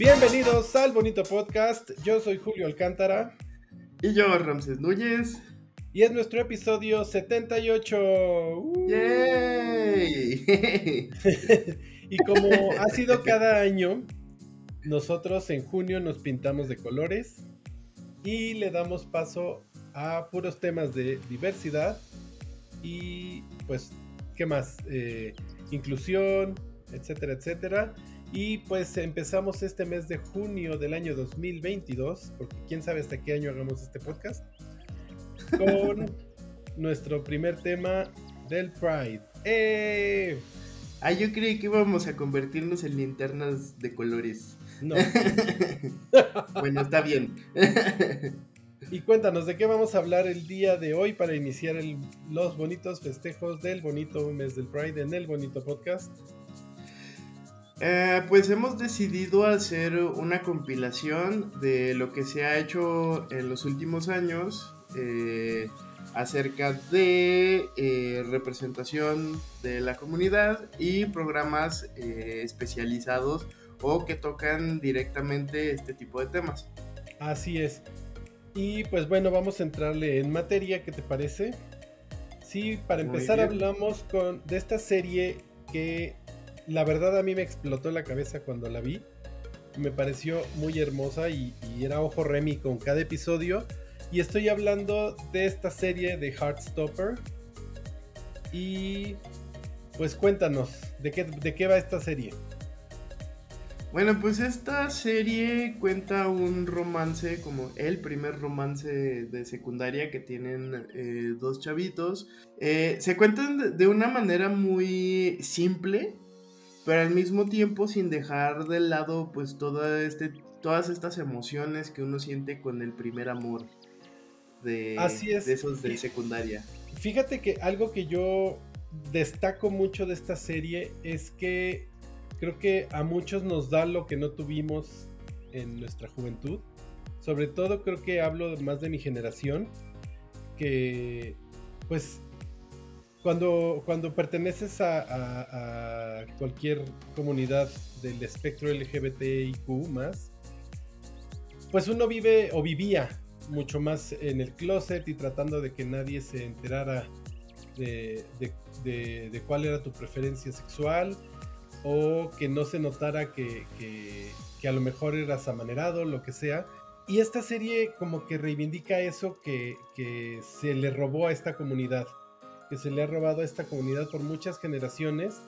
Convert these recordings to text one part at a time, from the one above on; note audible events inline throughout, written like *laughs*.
Bienvenidos al bonito podcast. Yo soy Julio Alcántara. Y yo, Ramses Núñez. Y es nuestro episodio 78. ¡Uh! ¡Yay! *laughs* y como ha sido *laughs* cada año, nosotros en junio nos pintamos de colores y le damos paso a puros temas de diversidad y pues, ¿qué más? Eh, inclusión, etcétera, etcétera. Y pues empezamos este mes de junio del año 2022, porque quién sabe hasta qué año hagamos este podcast, con *laughs* nuestro primer tema del Pride. ¡Eh! Ah, yo creí que íbamos a convertirnos en linternas de colores. No. *laughs* bueno, está bien. y cuéntanos, ¿de qué vamos a hablar el día de hoy para iniciar los bonitos festejos del bonito mes del Pride en el bonito podcast? Eh, pues hemos decidido hacer una compilación de lo que se ha hecho en los últimos años eh, acerca de eh, representación de la comunidad y programas especializados o que tocan directamente este tipo de temas. Así es. Y pues bueno, vamos a entrarle en materia, ¿qué te parece? Sí, para empezar hablamos con, de esta serie que la verdad a mí me explotó la cabeza cuando la vi. Me pareció muy hermosa y, era ojo Remy con cada episodio. Y estoy hablando de esta serie de Heartstopper. Y pues cuéntanos, ¿de qué, de qué va esta serie? Bueno, pues esta serie cuenta un romance, como el primer romance de secundaria que tienen eh, dos chavitos. Eh, se cuentan de una manera muy simple, pero al mismo tiempo sin dejar de lado pues este, todas estas emociones que uno siente con el primer amor de, Así es. de esos de secundaria. Fíjate que algo que yo destaco mucho de esta serie es que creo que a muchos nos da lo que no tuvimos en nuestra juventud. Sobre todo creo que hablo más de mi generación, que pues cuando, cuando perteneces a, cualquier comunidad del espectro LGBTIQ más, pues uno vive o vivía mucho más en el closet y tratando de que nadie se enterara de, cuál era tu preferencia sexual o que no se notara que, a lo mejor eras amanerado, lo que sea. Y esta serie como que reivindica eso que, que se le robó a esta comunidad que se le ha robado a esta comunidad por muchas generaciones.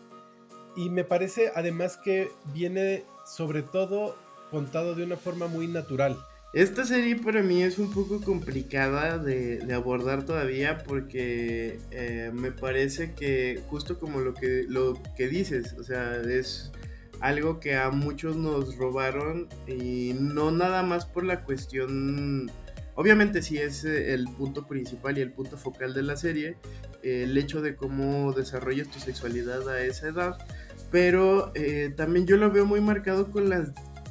Y me parece además que viene sobre todo contado de una forma muy natural. Esta serie para mí es un poco complicada de, abordar todavía porque eh, me parece que justo como lo que, lo que dices, o sea, es algo que a muchos nos robaron y no nada más por la cuestión Obviamente sí es eh, el punto principal y el punto focal de la serie, el hecho de cómo desarrollas tu sexualidad a esa edad, pero eh, también yo lo veo muy marcado con las,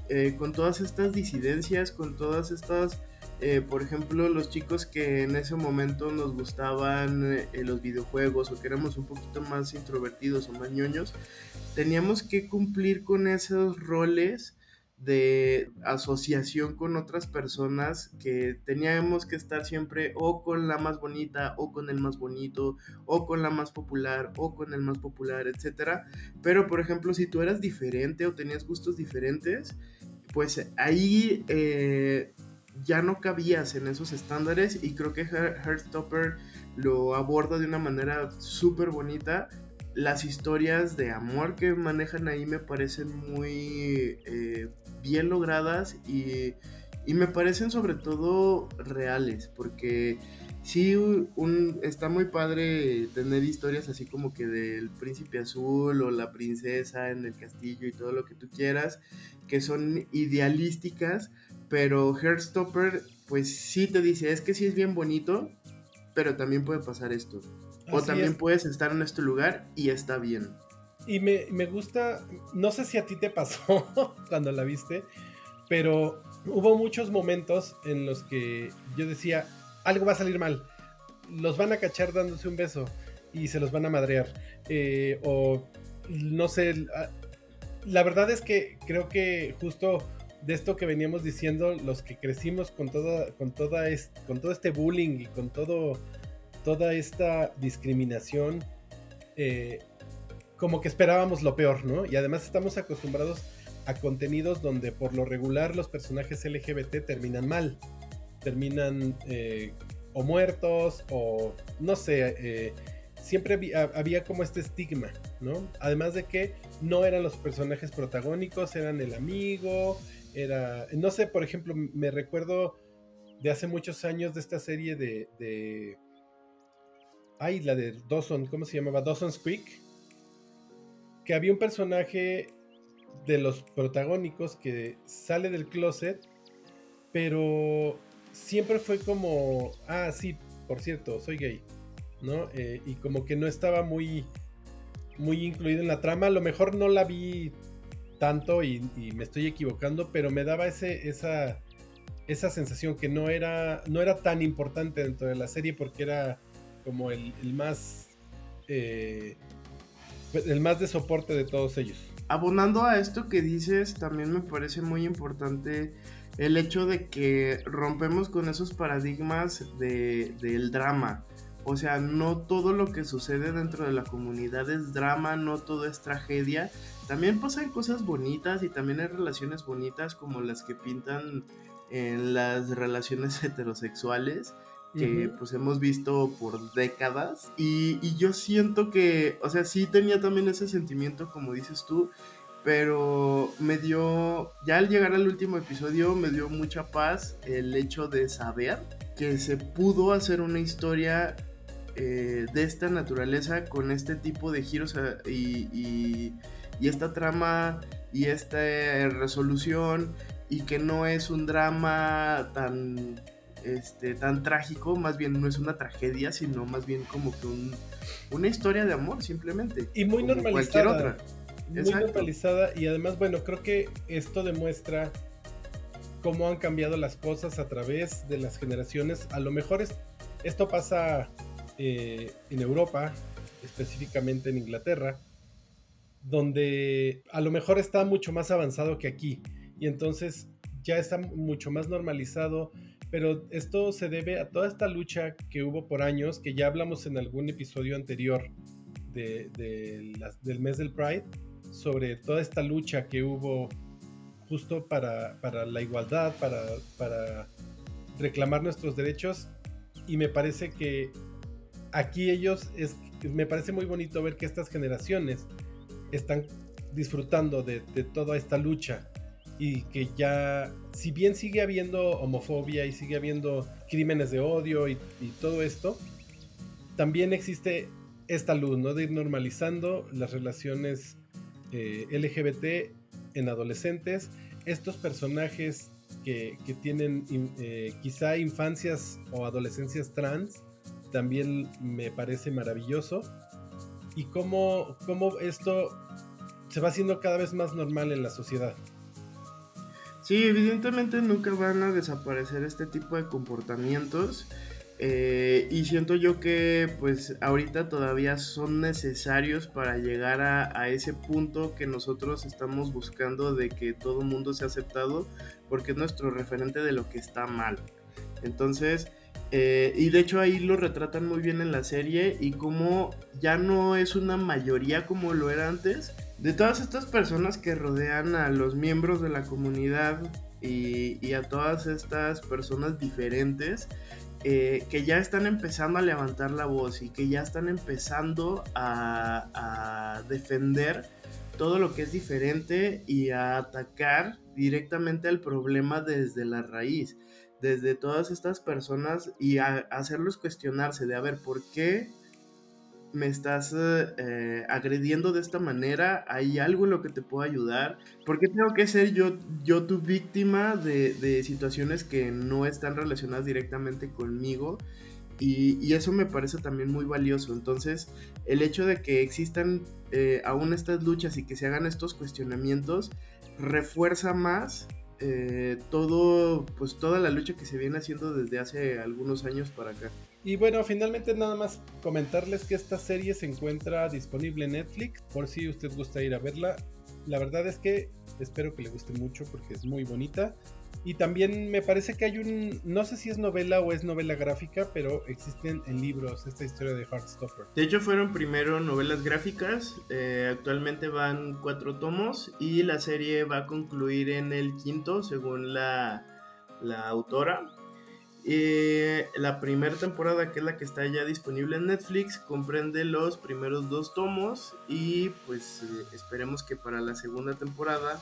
eh, con todas estas disidencias, con todas estas, por ejemplo, los chicos que en ese momento nos gustaban los videojuegos o que éramos un poquito más introvertidos o más ñoños, teníamos que cumplir con esos roles de asociación con otras personas que teníamos que estar siempre o con la más bonita o con el más bonito o con la más popular o con el más popular, etcétera. Pero por ejemplo, si tú eras diferente o tenías gustos diferentes, pues ahí eh, ya no cabías en esos estándares y creo que Heartstopper lo aborda de una manera súper bonita las historias de amor que manejan ahí me parecen muy eh, bien logradas y, me parecen sobre todo reales, porque sí un, está muy padre tener historias así como que del príncipe azul o la princesa en el castillo y todo lo que tú quieras, que son idealísticas, pero Heartstopper pues sí te dice, es que sí es bien bonito, pero también puede pasar esto. o también puedes estar en este lugar y está bien. Y me, me, gusta, no sé si a ti te pasó *laughs* cuando la viste, pero hubo muchos momentos en los que yo decía, algo va a salir mal. Los van a cachar dándose un beso y se los van a madrear. Eh, o no sé, la verdad es que creo que justo de esto que veníamos diciendo los que crecimos con toda, con toda con todo este bullying y con todo, toda esta discriminación, eh, como que esperábamos lo peor, ¿no? Y además estamos acostumbrados a contenidos donde por lo regular los personajes LGBT terminan mal, terminan eh, o muertos o no sé, eh, siempre había, como este estigma, ¿no? Además de que no eran los personajes protagónicos, eran el amigo, era, no sé, por ejemplo, me recuerdo de hace muchos años de esta serie de, de ay, la de Dawson, ¿cómo se llamaba? Dawson's Creek, que había un personaje de los protagónicos que sale del closet, pero siempre fue como, ah, sí, por cierto, soy gay, ¿no? Eh, y como que no estaba muy, muy incluido en la trama, a lo mejor no la vi tanto y, me estoy equivocando, pero me daba ese, esa, esa sensación que no era, no era tan importante dentro de la serie porque era como el, más... Eh, el más de soporte de todos ellos. Abonando a esto que dices, también me parece muy importante el hecho de que rompemos con esos paradigmas de, del drama. O sea, no todo lo que sucede dentro de la comunidad es drama, no todo es tragedia. También pasan cosas bonitas y también hay relaciones bonitas como las que pintan en las relaciones *laughs* heterosexuales que pues hemos visto por décadas y, y, yo siento que, o sea, sí tenía también ese sentimiento como dices tú, pero me dio, ya al llegar al último episodio, me dio mucha paz el hecho de saber que se pudo hacer una historia eh, de esta naturaleza con este tipo de giros y, y, esta trama y esta resolución y que no es un drama tan este, tan trágico, más bien no es una tragedia, sino más bien como que un, una historia de amor simplemente. Y muy normalizada. Cualquier otra muy normalizada y además, bueno, creo que esto demuestra cómo han cambiado las cosas a través de las generaciones. A lo mejor esto pasa eh, en Europa, específicamente en Inglaterra, donde a lo mejor está mucho más avanzado que aquí y entonces ya está mucho más normalizado, pero esto se debe a toda esta lucha que hubo por años, que ya hablamos en algún episodio anterior del mes del Pride, sobre toda esta lucha que hubo justo para, la igualdad, para, reclamar nuestros derechos. Y me parece que aquí ellos, es, me parece muy bonito ver que estas generaciones están disfrutando de, toda esta lucha y que ya, si bien sigue habiendo homofobia y sigue habiendo crímenes de odio y, todo esto, también existe esta luz, ¿no? De ir normalizando las relaciones eh, LGBT en adolescentes, estos personajes que, tienen eh, quizá infancias o adolescencias trans, también me parece maravilloso. Y cómo, cómo esto se va haciendo cada vez más normal en la sociedad. Sí, evidentemente nunca van a desaparecer este tipo de comportamientos. Eh, y siento yo que pues ahorita todavía son necesarios para llegar a, ese punto que nosotros estamos buscando de que todo mundo sea aceptado porque es nuestro referente de lo que está mal. Entonces, eh, y de hecho ahí lo retratan muy bien en la serie y como ya no es una mayoría como lo era antes. De todas estas personas que rodean a los miembros de la comunidad y, y a todas estas personas diferentes, eh, que ya están empezando a levantar la voz y que ya están empezando a, defender todo lo que es diferente y a atacar directamente al problema desde la raíz, desde todas estas personas y a hacerlos cuestionarse de a ver por qué me estás eh, agrediendo de esta manera, hay algo en lo que te puedo ayudar, ¿por qué tengo que ser yo, yo tu víctima de, situaciones que no están relacionadas directamente conmigo? Y, eso me parece también muy valioso. Entonces, el hecho de que existan eh, aún estas luchas y que se hagan estos cuestionamientos refuerza más eh, todo, pues toda la lucha que se viene haciendo desde hace algunos años para acá. Y bueno, finalmente nada más comentarles que esta serie se encuentra disponible en Netflix, por si usted gusta ir a verla. La verdad es que espero que le guste mucho porque es muy bonita. Y también me parece que hay un, no sé si es novela o es novela gráfica, pero existen en libros esta historia de Heartstopper. De hecho fueron primero novelas gráficas, eh, actualmente van cuatro tomos y la serie va a concluir en el quinto según la, la autora. Eh, la primera temporada, que es la que está ya disponible en Netflix, comprende los primeros dos tomos y pues eh, esperemos que para la segunda temporada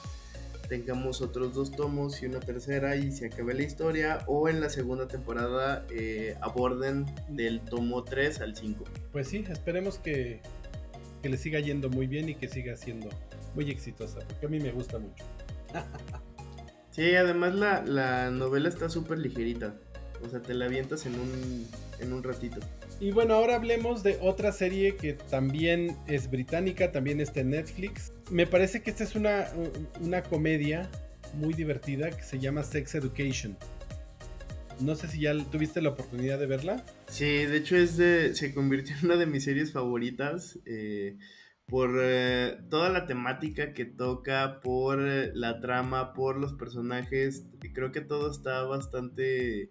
tengamos otros dos tomos y una tercera y se acabe la historia o en la segunda temporada eh, aborden del tomo 3 al 5. Pues sí, esperemos que, que le siga yendo muy bien y que siga siendo muy exitosa, porque a mí me gusta mucho. *laughs* sí, además la, la novela está súper ligerita. O sea, te la avientas en un, en un ratito. Y bueno, ahora hablemos de otra serie que también es británica, también está en Netflix. Me parece que esta es una, una comedia muy divertida que se llama Sex Education. No sé si ya tuviste la oportunidad de verla. Sí, de hecho es de, se convirtió en una de mis series favoritas eh, por eh, toda la temática que toca, por eh, la trama, por los personajes. Creo que todo está bastante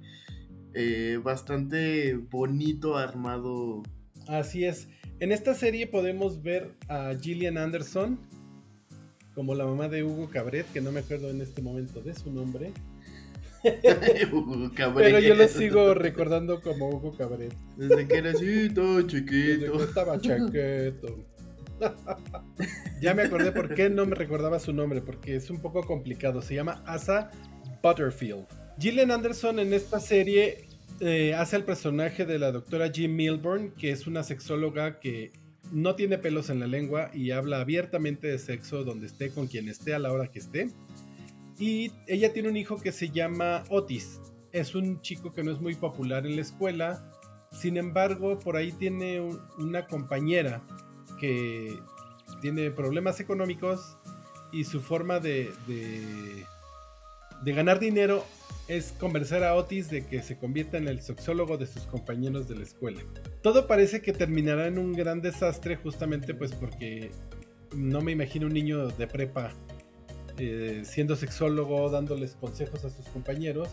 eh, bastante bonito armado. Así es. En esta serie podemos ver a Gillian Anderson como la mamá de Hugo Cabret, que no me acuerdo en este momento de su nombre. *laughs* Hugo Cabret. Pero yo lo sigo recordando como Hugo Cabret. Desde que era así, todo chiquito. estaba chaqueto. *laughs* ya me acordé por qué no me recordaba su nombre, porque es un poco complicado. Se llama Asa Butterfield. Gillian Anderson en esta serie eh, hace el personaje de la doctora Jim Milburn, que es una sexóloga que no tiene pelos en la lengua y habla abiertamente de sexo donde esté, con quien esté, a la hora que esté. Y ella tiene un hijo que se llama Otis. Es un chico que no es muy popular en la escuela. Sin embargo, por ahí tiene una compañera que tiene problemas económicos y su forma de, de ganar dinero es convencer a Otis de que se convierta en el sexólogo de sus compañeros de la escuela. Todo parece que terminará en un gran desastre justamente pues porque no me imagino un niño de prepa eh, siendo sexólogo dándoles consejos a sus compañeros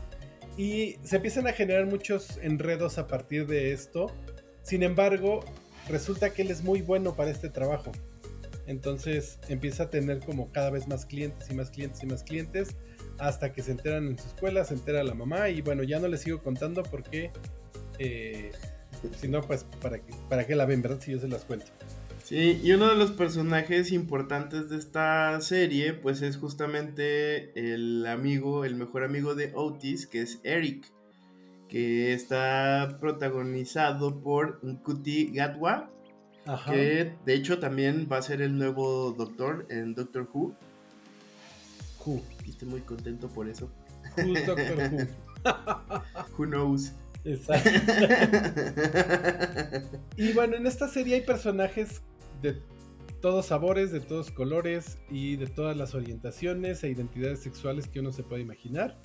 y se empiezan a generar muchos enredos a partir de esto. Sin embargo, resulta que él es muy bueno para este trabajo. Entonces empieza a tener como cada vez más clientes y más clientes y más clientes hasta que se enteran en su escuela, se entera la mamá y bueno, ya no les sigo contando porque eh, si no, pues para, para qué la ven, ¿verdad? Si yo se las cuento. Sí, y uno de los personajes importantes de esta serie, pues es justamente el amigo, el mejor amigo de Otis, que es Eric, que está protagonizado por Nkuti Gatwa, que de hecho también va a ser el nuevo doctor en Doctor Who. Who. Y estoy muy contento por eso. Who's Doctor Who? Who knows? Exacto. *laughs* y bueno, en esta serie hay personajes de todos sabores, de todos colores y de todas las orientaciones e identidades sexuales que uno se puede imaginar.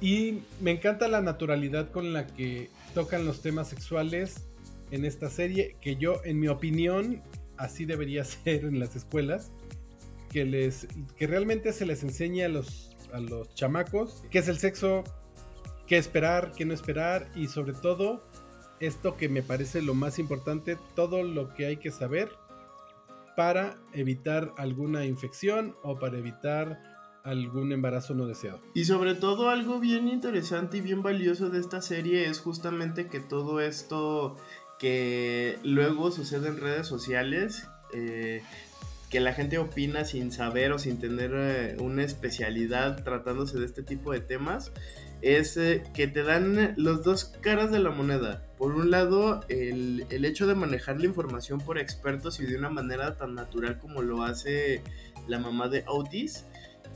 Y me encanta la naturalidad con la que tocan los temas sexuales en esta serie, que yo, en mi opinión, así debería *laughs* ser en las escuelas que, les, que realmente se les enseñe a los, a los chamacos qué es el sexo, qué esperar, qué no esperar y sobre todo esto que me parece lo más importante, todo lo que hay que saber para evitar alguna infección o para evitar algún embarazo no deseado. Y sobre todo algo bien interesante y bien valioso de esta serie es justamente que todo esto que luego sucede en redes sociales eh, que la gente opina sin saber o sin tener eh, una especialidad tratándose de este tipo de temas, es eh, que te dan los dos caras de la moneda. Por un lado, el, el, hecho de manejar la información por expertos y de una manera tan natural como lo hace la mamá de Otis.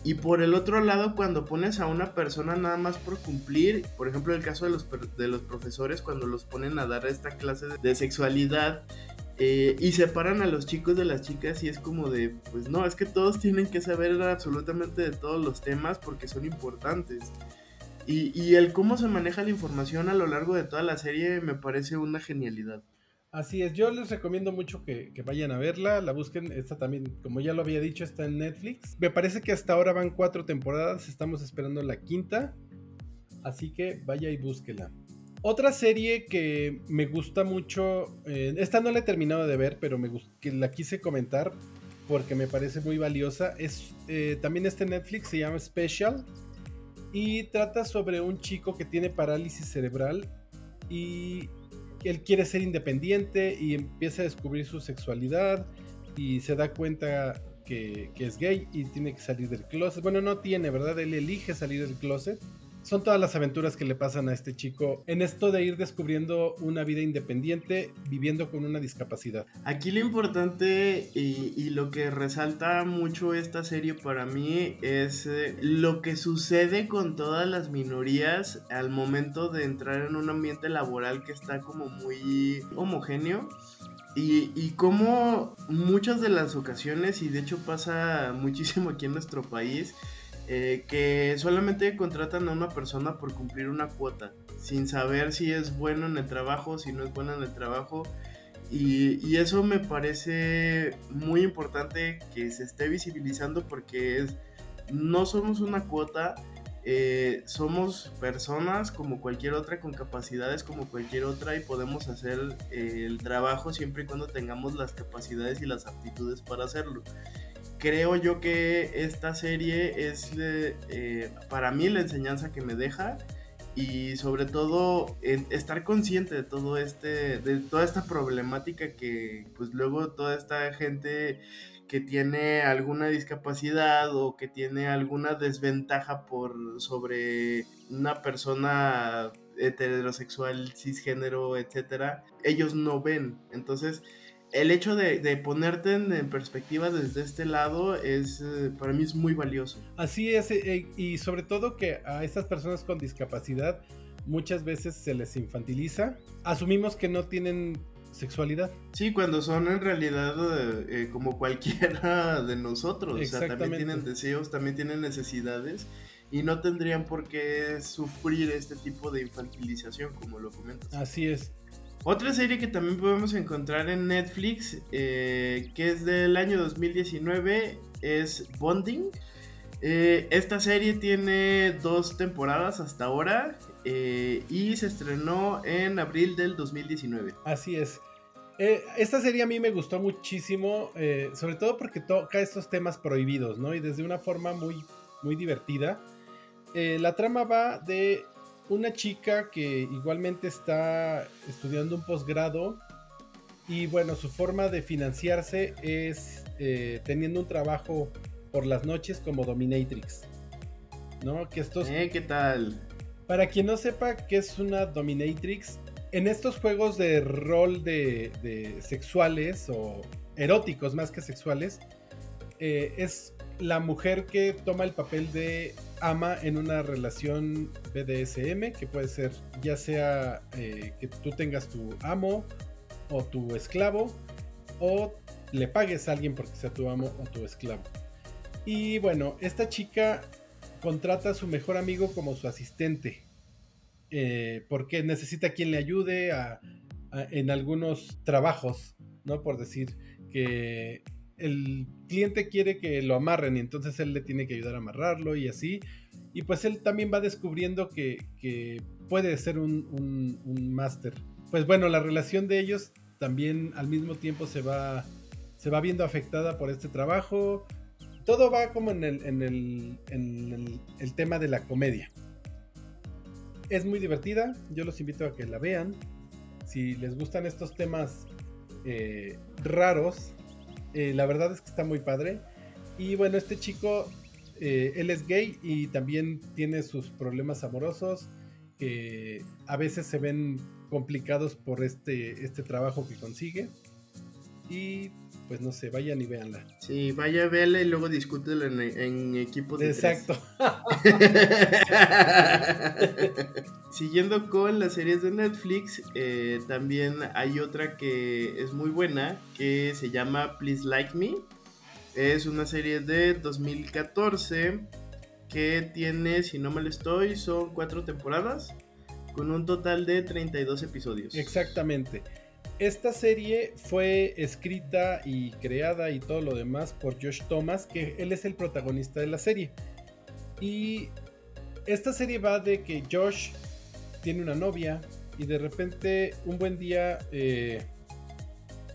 Y por el otro lado, cuando pones a una persona nada más por cumplir, por ejemplo el caso de los, de los profesores, cuando los ponen a dar esta clase de sexualidad eh, y separan a los chicos de las chicas y es como de, pues no, es que todos tienen que saber absolutamente de todos los temas porque son importantes. Y, el cómo se maneja la información a lo largo de toda la serie me parece una genialidad. Así es, yo les recomiendo mucho que, vayan a verla, la busquen, esta también, como ya lo había dicho, está en Netflix. Me parece que hasta ahora van cuatro temporadas, estamos esperando la quinta, así que vaya y búsquela. Otra serie que me gusta mucho, eh, esta no la he terminado de ver, pero me que la quise comentar porque me parece muy valiosa, es eh, también este Netflix, se llama Special, y trata sobre un chico que tiene parálisis cerebral y él quiere ser independiente y empieza a descubrir su sexualidad y se da cuenta que, es gay y tiene que salir del closet. Bueno, no tiene, ¿verdad? Él elige salir del closet. Son todas las aventuras que le pasan a este chico en esto de ir descubriendo una vida independiente viviendo con una discapacidad. Aquí lo importante y, lo que resalta mucho esta serie para mí es eh, lo que sucede con todas las minorías al momento de entrar en un ambiente laboral que está como muy homogéneo. Y, y como muchas de las ocasiones, y de hecho pasa *laughs* muchísimo aquí en nuestro país, eh, que solamente contratan a una persona por cumplir una cuota, sin saber si es bueno en el trabajo, si no es bueno en el trabajo. Y, eso me parece muy importante que se esté visibilizando porque es, no somos una cuota, eh, somos personas como cualquier otra, con capacidades como cualquier otra y podemos hacer eh, el trabajo siempre y cuando tengamos las capacidades y las aptitudes para hacerlo creo yo que esta serie es eh, para mí la enseñanza que me deja y sobre todo estar consciente de todo este de toda esta problemática que pues luego toda esta gente que tiene alguna discapacidad o que tiene alguna desventaja por sobre una persona heterosexual cisgénero etcétera ellos no ven. Entonces el hecho de, ponerte en, perspectiva desde este lado es eh, para mí es muy valioso. Así es, eh, eh, y sobre todo que a estas personas con discapacidad muchas veces se les infantiliza. Asumimos que no tienen sexualidad. Sí, cuando son en realidad como cualquiera *laughs* de nosotros. O sea, también tienen deseos, también tienen necesidades y no tendrían por qué sufrir este tipo de infantilización, como lo comentas. Así es. Otra serie que también podemos encontrar en Netflix, eh, que es del año 2019, es Bonding. Eh, esta serie tiene dos temporadas hasta ahora eh, y se estrenó en abril del 2019. Así es. esta serie a mí me gustó muchísimo, sobre todo porque toca estos temas prohibidos, ¿no? Y desde una forma muy, muy divertida. la trama va de una chica que igualmente está estudiando un posgrado y bueno, su forma de financiarse es eh, teniendo un trabajo por las noches como dominatrix. ¿No? Que estos... Eh, ¿qué tal? Para quien no sepa qué es una dominatrix, en estos juegos de rol de, sexuales o eróticos más que sexuales, eh, es la mujer que toma el papel de ama en una relación BDSM, que puede ser ya sea eh, que tú tengas tu amo o tu esclavo, o le pagues a alguien porque sea tu amo o tu esclavo. Y bueno, esta chica contrata a su mejor amigo como su asistente, eh, porque necesita quien le ayude en algunos trabajos, ¿no? Por decir que el cliente quiere que lo amarren y entonces él le tiene que ayudar a amarrarlo y así. Y pues él también va descubriendo que, puede ser un, máster. Pues bueno, la relación de ellos también al mismo tiempo se va, se va viendo afectada por este trabajo. Todo va como en el, en el, el, tema de la comedia. Es muy divertida, yo los invito a que la vean. Si les gustan estos temas eh, raros, eh, la verdad es que está muy padre. Y bueno, este chico, eh, él es gay y también tiene sus problemas amorosos que a veces se ven complicados por este, este trabajo que consigue. Y pues no sé, vayan y véanla. Sí, vaya a verla y luego discútela en, equipo de Exacto. *laughs* Siguiendo con las series de Netflix, eh, también hay otra que es muy buena, que se llama Please Like Me. Es una serie de 2014 que tiene, si no mal estoy, son cuatro temporadas con un total de 32 episodios. Exactamente. Esta serie fue escrita y creada y todo lo demás por Josh Thomas, que él es el protagonista de la serie. Y esta serie va de que Josh tiene una novia y de repente un buen día, eh,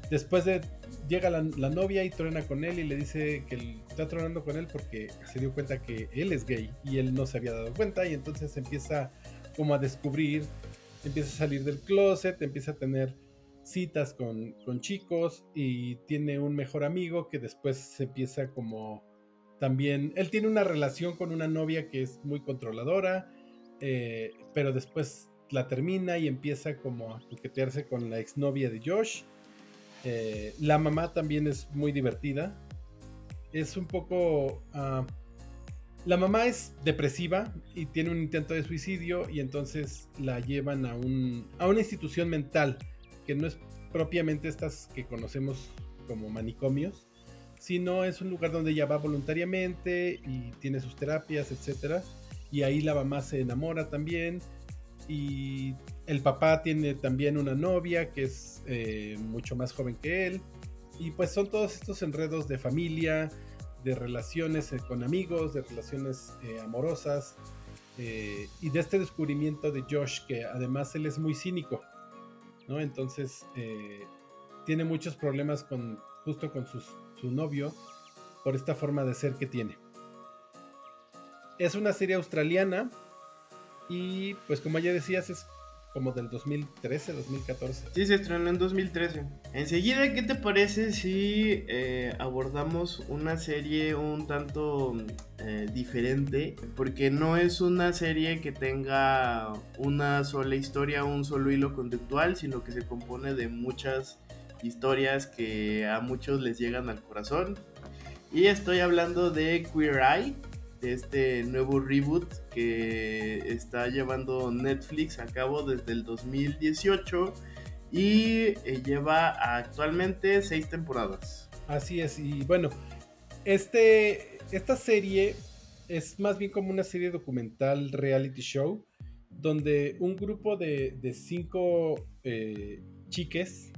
después de llega la, novia y truena con él y le dice que está tronando con él porque se dio cuenta que él es gay y él no se había dado cuenta y entonces empieza como a descubrir, empieza a salir del closet, empieza a tener citas con, chicos y tiene un mejor amigo que después se empieza como también, él tiene una relación con una novia que es muy controladora, eh, pero después la termina y empieza como a coquetearse con la exnovia de Josh. Eh, la mamá también es muy divertida. Es un poco... Ah, la mamá es depresiva y tiene un intento de suicidio y entonces la llevan a, un, a una institución mental que no es propiamente estas que conocemos como manicomios, sino es un lugar donde ella va voluntariamente y tiene sus terapias, etc. Y ahí la mamá se enamora también. Y el papá tiene también una novia que es eh, mucho más joven que él. Y pues son todos estos enredos de familia, de relaciones eh, con amigos, de relaciones eh, amorosas. y de este descubrimiento de Josh, que además él es muy cínico. ¿No? Entonces eh, tiene muchos problemas con justo con su novio por esta forma de ser que tiene. Es una serie australiana y pues como ya decías es como del 2013, 2014. Sí, se estrenó en 2013. Enseguida, ¿qué te parece si eh, abordamos una serie un tanto eh, diferente? Porque no es una serie que tenga una sola historia, un solo hilo conductual, sino que se compone de muchas historias que a muchos les llegan al corazón. Y estoy hablando de Queer Eye este nuevo reboot que está llevando Netflix a cabo desde el 2018 y eh, lleva actualmente seis temporadas. Así es, y bueno, este, esta serie es más bien como una serie documental reality show donde un grupo de, cinco eh, chiques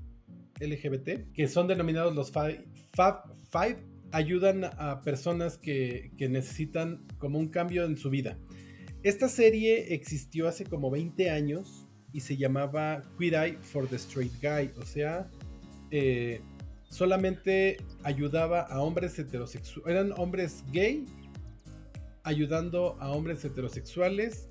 LGBT, que son denominados los five ayudan a personas que, necesitan como un cambio en su vida. Esta serie existió hace como 20 años y se llamaba Queer Eye for the Straight Guy, o sea, eh, solamente ayudaba a hombres heterosexuales, eran hombres gay ayudando a hombres heterosexuales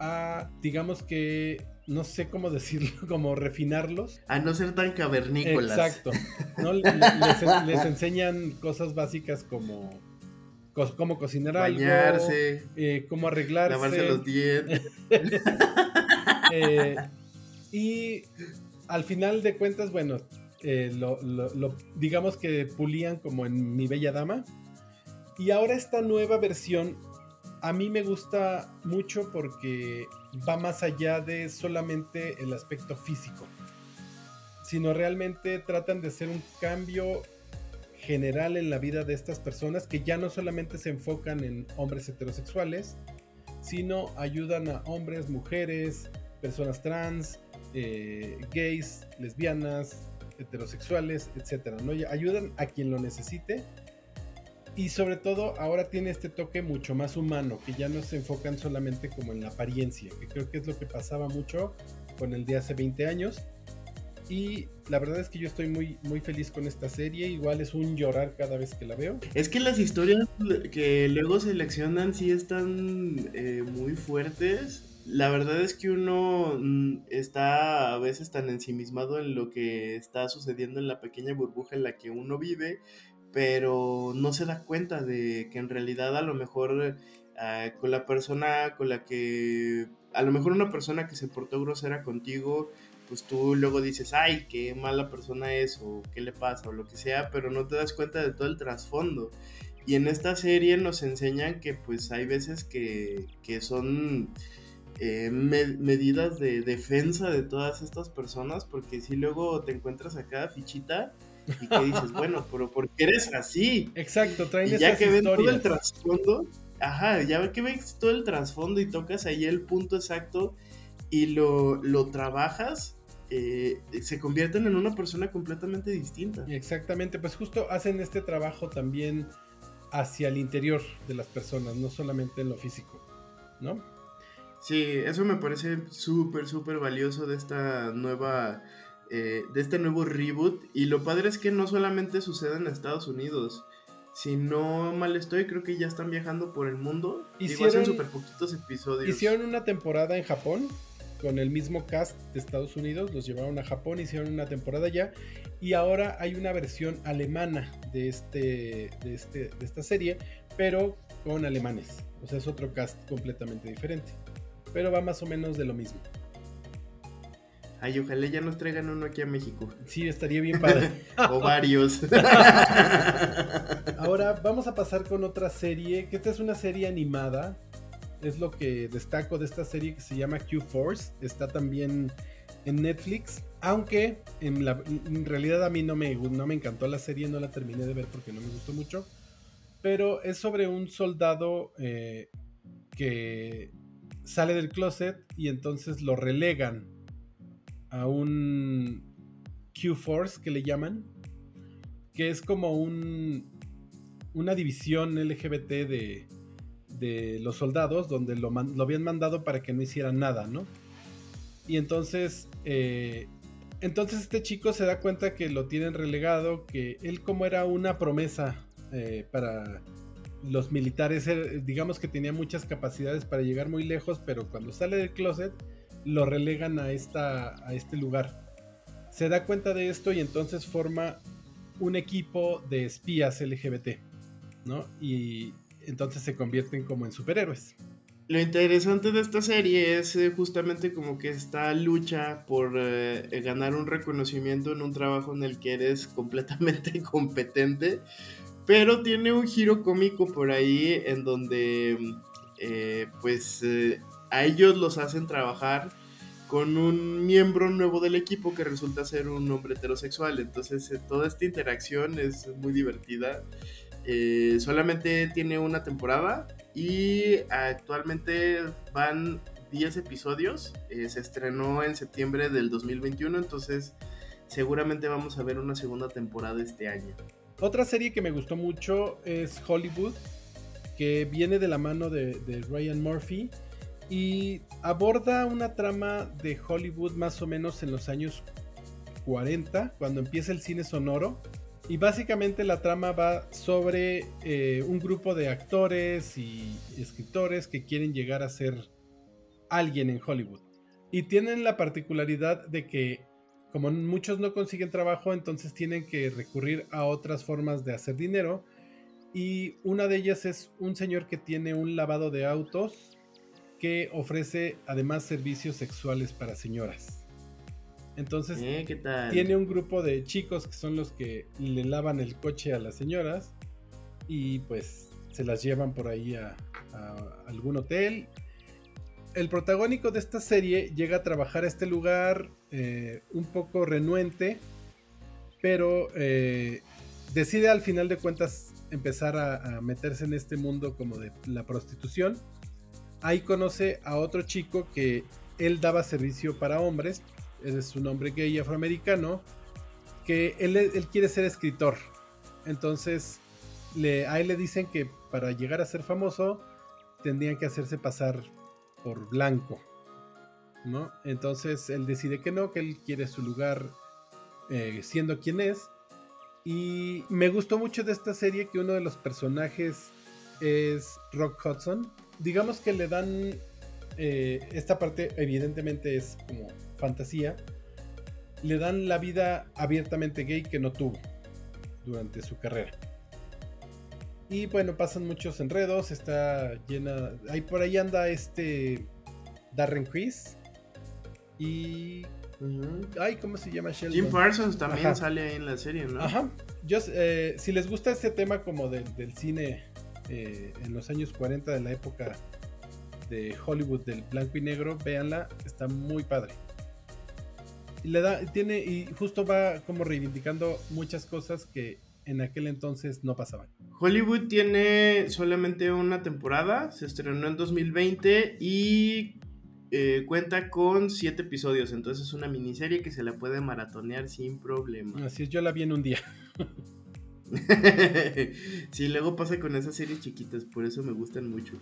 a, digamos que, no sé cómo *laughs* decirlo, como refinarlos. A no ser tan cavernícolas. Exacto. *laughs* Les, enseñan cosas básicas como cómo cocinar Bañarse, algo, eh, cómo arreglarse. Lavarse los dientes. *laughs* Eh, y al final de cuentas, bueno, eh, lo, digamos que pulían como en Mi Bella Dama. Y ahora esta nueva versión a mí me gusta mucho porque va más allá de solamente el aspecto físico, sino realmente tratan de hacer un cambio general en la vida de estas personas que ya no solamente se enfocan en hombres heterosexuales, sino ayudan a hombres, mujeres, personas trans, eh, gays, lesbianas, heterosexuales, etc. ¿no? Ayudan a quien lo necesite y sobre todo ahora tiene este toque mucho más humano, que ya no se enfocan solamente como en la apariencia, que creo que es lo que pasaba mucho con el de hace 20 años. Y la verdad es que yo estoy muy, muy feliz con esta serie. Igual es un llorar cada vez que la veo. Es que las historias que luego seleccionan sí están eh, muy fuertes. La verdad es que uno mm, está a veces tan ensimismado en lo que está sucediendo en la pequeña burbuja en la que uno vive pero no se da cuenta de que en realidad a lo mejor ah, con la persona con la que, a lo mejor una persona que se portó grosera contigo, pues tú luego dices, ay, qué mala persona es o qué le pasa o lo que sea, pero no te das cuenta de todo el trasfondo. Y en esta serie nos enseñan que pues hay veces que, son eh, medidas de defensa de todas estas personas, porque si luego te encuentras a cada fichita y que dices, bueno, pero ¿por qué eres así? Exacto, traen y ya que ven todo el trasfondo, ajá, ya que ves todo el trasfondo y tocas ahí el punto exacto y lo, lo trabajas, eh, se convierten en una persona completamente distinta. Exactamente, pues justo hacen este trabajo también hacia el interior de las personas, no solamente en lo físico, ¿no? Sí, eso me parece súper, súper valioso de esta nueva, eh, de este nuevo reboot. Y lo padre es que no solamente sucede en Estados Unidos. Si no mal estoy, creo que ya están viajando por el mundo. Hicieron, hacen súper poquitos episodios. Hicieron una temporada en Japón con el mismo cast de Estados Unidos, los llevaron a Japón, hicieron una temporada ya y ahora hay una versión alemana de, este, de, este, de esta serie, pero con alemanes. O sea, es otro cast completamente diferente, pero va más o menos de lo mismo. Ay, ojalá ya nos traigan uno aquí a México. Sí, estaría bien padre. *laughs* o varios. *laughs* Ahora vamos a pasar con otra serie, que esta es una serie animada es lo que destaco de esta serie que se llama Q-Force. Está también en Netflix. Aunque en, la, realidad a mí no me, no me encantó la serie, no la terminé de ver porque no me gustó mucho. Pero es sobre un soldado eh, que sale del closet y entonces lo relegan a un Q-Force que le llaman. Que es como un, una división LGBT de, de los soldados donde lo, habían mandado para que no hicieran nada, ¿no? Y entonces, eh, entonces este chico se da cuenta que lo tienen relegado, que él como era una promesa eh, para los militares, digamos que tenía muchas capacidades para llegar muy lejos, pero cuando sale del closet lo relegan a, esta, a este lugar. Se da cuenta de esto y entonces forma un equipo de espías LGBT, ¿no? Y, entonces se convierten como en superhéroes. Lo interesante de esta serie es eh, justamente como que esta lucha por eh, ganar un reconocimiento en un trabajo en el que eres *laughs* completamente competente, pero tiene un giro cómico por ahí en donde eh, pues a ellos los hacen trabajar con un miembro nuevo del equipo que resulta ser un hombre heterosexual, entonces toda esta interacción es muy divertida eh, solamente tiene una temporada y actualmente van 10 episodios. Eh, se estrenó en septiembre del 2021, entonces seguramente vamos a ver una segunda temporada este año. Otra serie que me gustó mucho es Hollywood, que viene de la mano de Ryan Murphy y aborda una trama de Hollywood más o menos en los años 40, cuando empieza el cine sonoro y básicamente la trama va sobre eh, un grupo de actores y escritores que quieren llegar a ser alguien en Hollywood. Y tienen la particularidad de que como muchos no consiguen trabajo, entonces tienen que recurrir a otras formas de hacer dinero. Y una de ellas es un señor que tiene un lavado de autos que ofrece además servicios sexuales para señoras. Entonces eh, tiene un grupo de chicos que son los que le lavan el coche a las señoras y pues se las llevan por ahí a, algún hotel. El protagónico de esta serie llega a trabajar a este lugar eh, un poco renuente, pero eh, decide al final de cuentas empezar a, a meterse en este mundo como de la prostitución. Ahí conoce a otro chico que él daba servicio para hombres, es un hombre gay afroamericano, que él, quiere ser escritor. Entonces, le, a él le dicen que para llegar a ser famoso, tendrían que hacerse pasar por blanco. ¿no? Entonces, él decide que no, que él quiere su lugar eh, siendo quien es. Y me gustó mucho de esta serie que uno de los personajes es Rock Hudson. Digamos que le dan eh, esta parte evidentemente es como fantasía, le dan la vida abiertamente gay que no tuvo durante su carrera. Y bueno, pasan muchos enredos, está llena... Ahí por ahí anda este Darren Criss. Y... Ay, ¿cómo se llama Sheldon? Jim Parsons también sale ahí en la serie, ¿no? Ajá. Yo, eh, si les gusta este tema como del cine eh, en los años 40 de la época de Hollywood del blanco y negro, véanla, está muy padre. Y le da, tiene, y justo va como reivindicando muchas cosas que en aquel entonces no pasaban. Hollywood tiene solamente una temporada, se estrenó en 2020 y eh, cuenta con siete episodios, entonces es una miniserie que se la puede maratonear sin problema. Así es, yo la vi en un día. *laughs* *laughs* sí, luego pasa con esas series chiquitas, por eso me gustan mucho.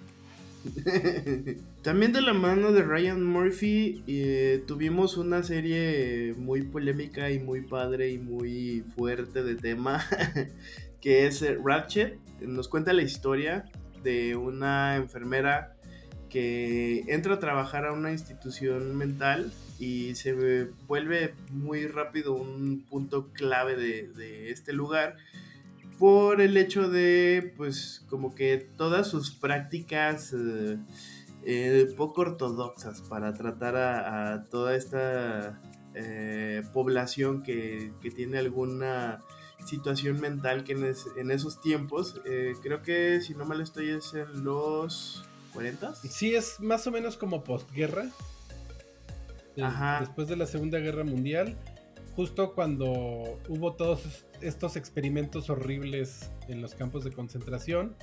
*laughs* También de la mano de Ryan Murphy eh, tuvimos una serie muy polémica y muy padre y muy fuerte de tema, *laughs* que es eh, Ratchet. Nos cuenta la historia de una enfermera que entra a trabajar a una institución mental y se vuelve muy rápido un punto clave de, este lugar por el hecho de pues como que todas sus prácticas eh, eh, poco ortodoxas para tratar a, toda esta eh, población que, tiene alguna situación mental que en, esos tiempos, creo que si no mal estoy es en los 40. Sí, es más o menos como postguerra. Ajá. Después de la Segunda Guerra Mundial, justo cuando hubo todos estos experimentos horribles en los campos de concentración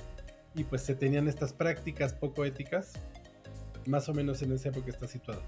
y pues se tenían estas prácticas poco éticas, más o menos en esa época está situado.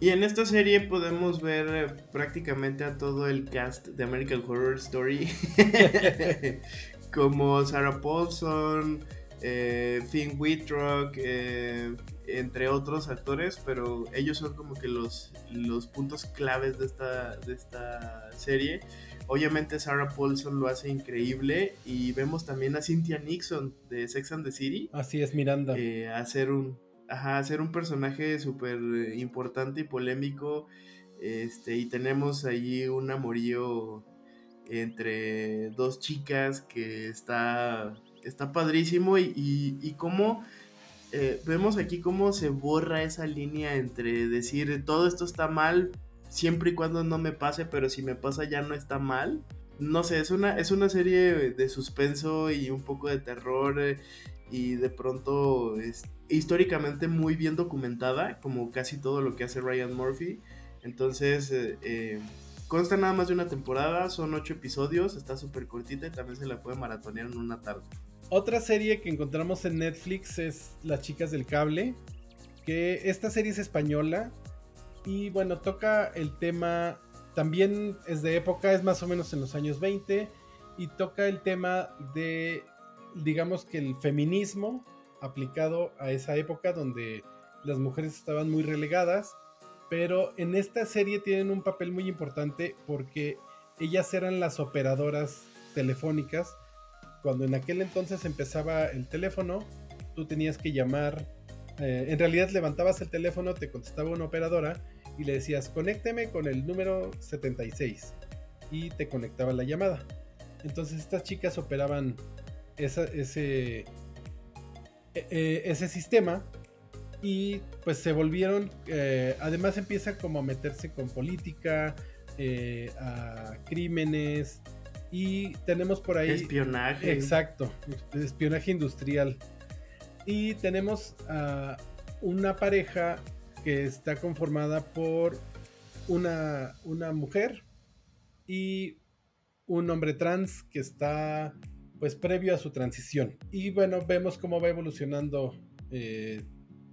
Y en esta serie podemos ver eh, prácticamente a todo el cast de American Horror Story, *laughs* *laughs* como Sarah Paulson, eh, Finn Wittrock, eh, entre otros actores, pero ellos son como que los, los puntos claves de esta, de esta serie. Obviamente Sarah Paulson lo hace increíble y vemos también a Cynthia Nixon de Sex and the City. Así es, Miranda. Eh, hacer un, ajá, hacer un personaje súper importante y polémico. Este, y tenemos ahí un amorío entre dos chicas que está está padrísimo y, y, cómo eh, vemos aquí cómo se borra esa línea entre decir todo esto está mal siempre y cuando no me pase, pero si me pasa ya no está mal. No sé, es una, es una serie de suspenso y un poco de terror eh, y de pronto históricamente muy bien documentada, como casi todo lo que hace Ryan Murphy. Entonces, eh, consta nada más de una temporada, son ocho episodios, está súper cortita y también se la puede maratonear en una tarde. Otra serie que encontramos en Netflix es Las chicas del cable, que esta serie es española y bueno, toca el tema, también es de época, es más o menos en los años 20 y toca el tema de, digamos que el feminismo aplicado a esa época donde las mujeres estaban muy relegadas, pero en esta serie tienen un papel muy importante porque ellas eran las operadoras telefónicas cuando en aquel entonces empezaba el teléfono, tú tenías que llamar, eh, en realidad levantabas el teléfono, te contestaba una operadora y le decías, conécteme con el número 76 y te conectaba la llamada. Entonces estas chicas operaban ese, e, e, ese sistema y pues se volvieron, eh, además empieza como a meterse con política, eh, a crímenes, y tenemos por ahí... Espionaje. Exacto, espionaje industrial. Y tenemos a una pareja que está conformada por una, una mujer y un hombre trans que está pues previo a su transición. Y bueno, vemos cómo va evolucionando eh,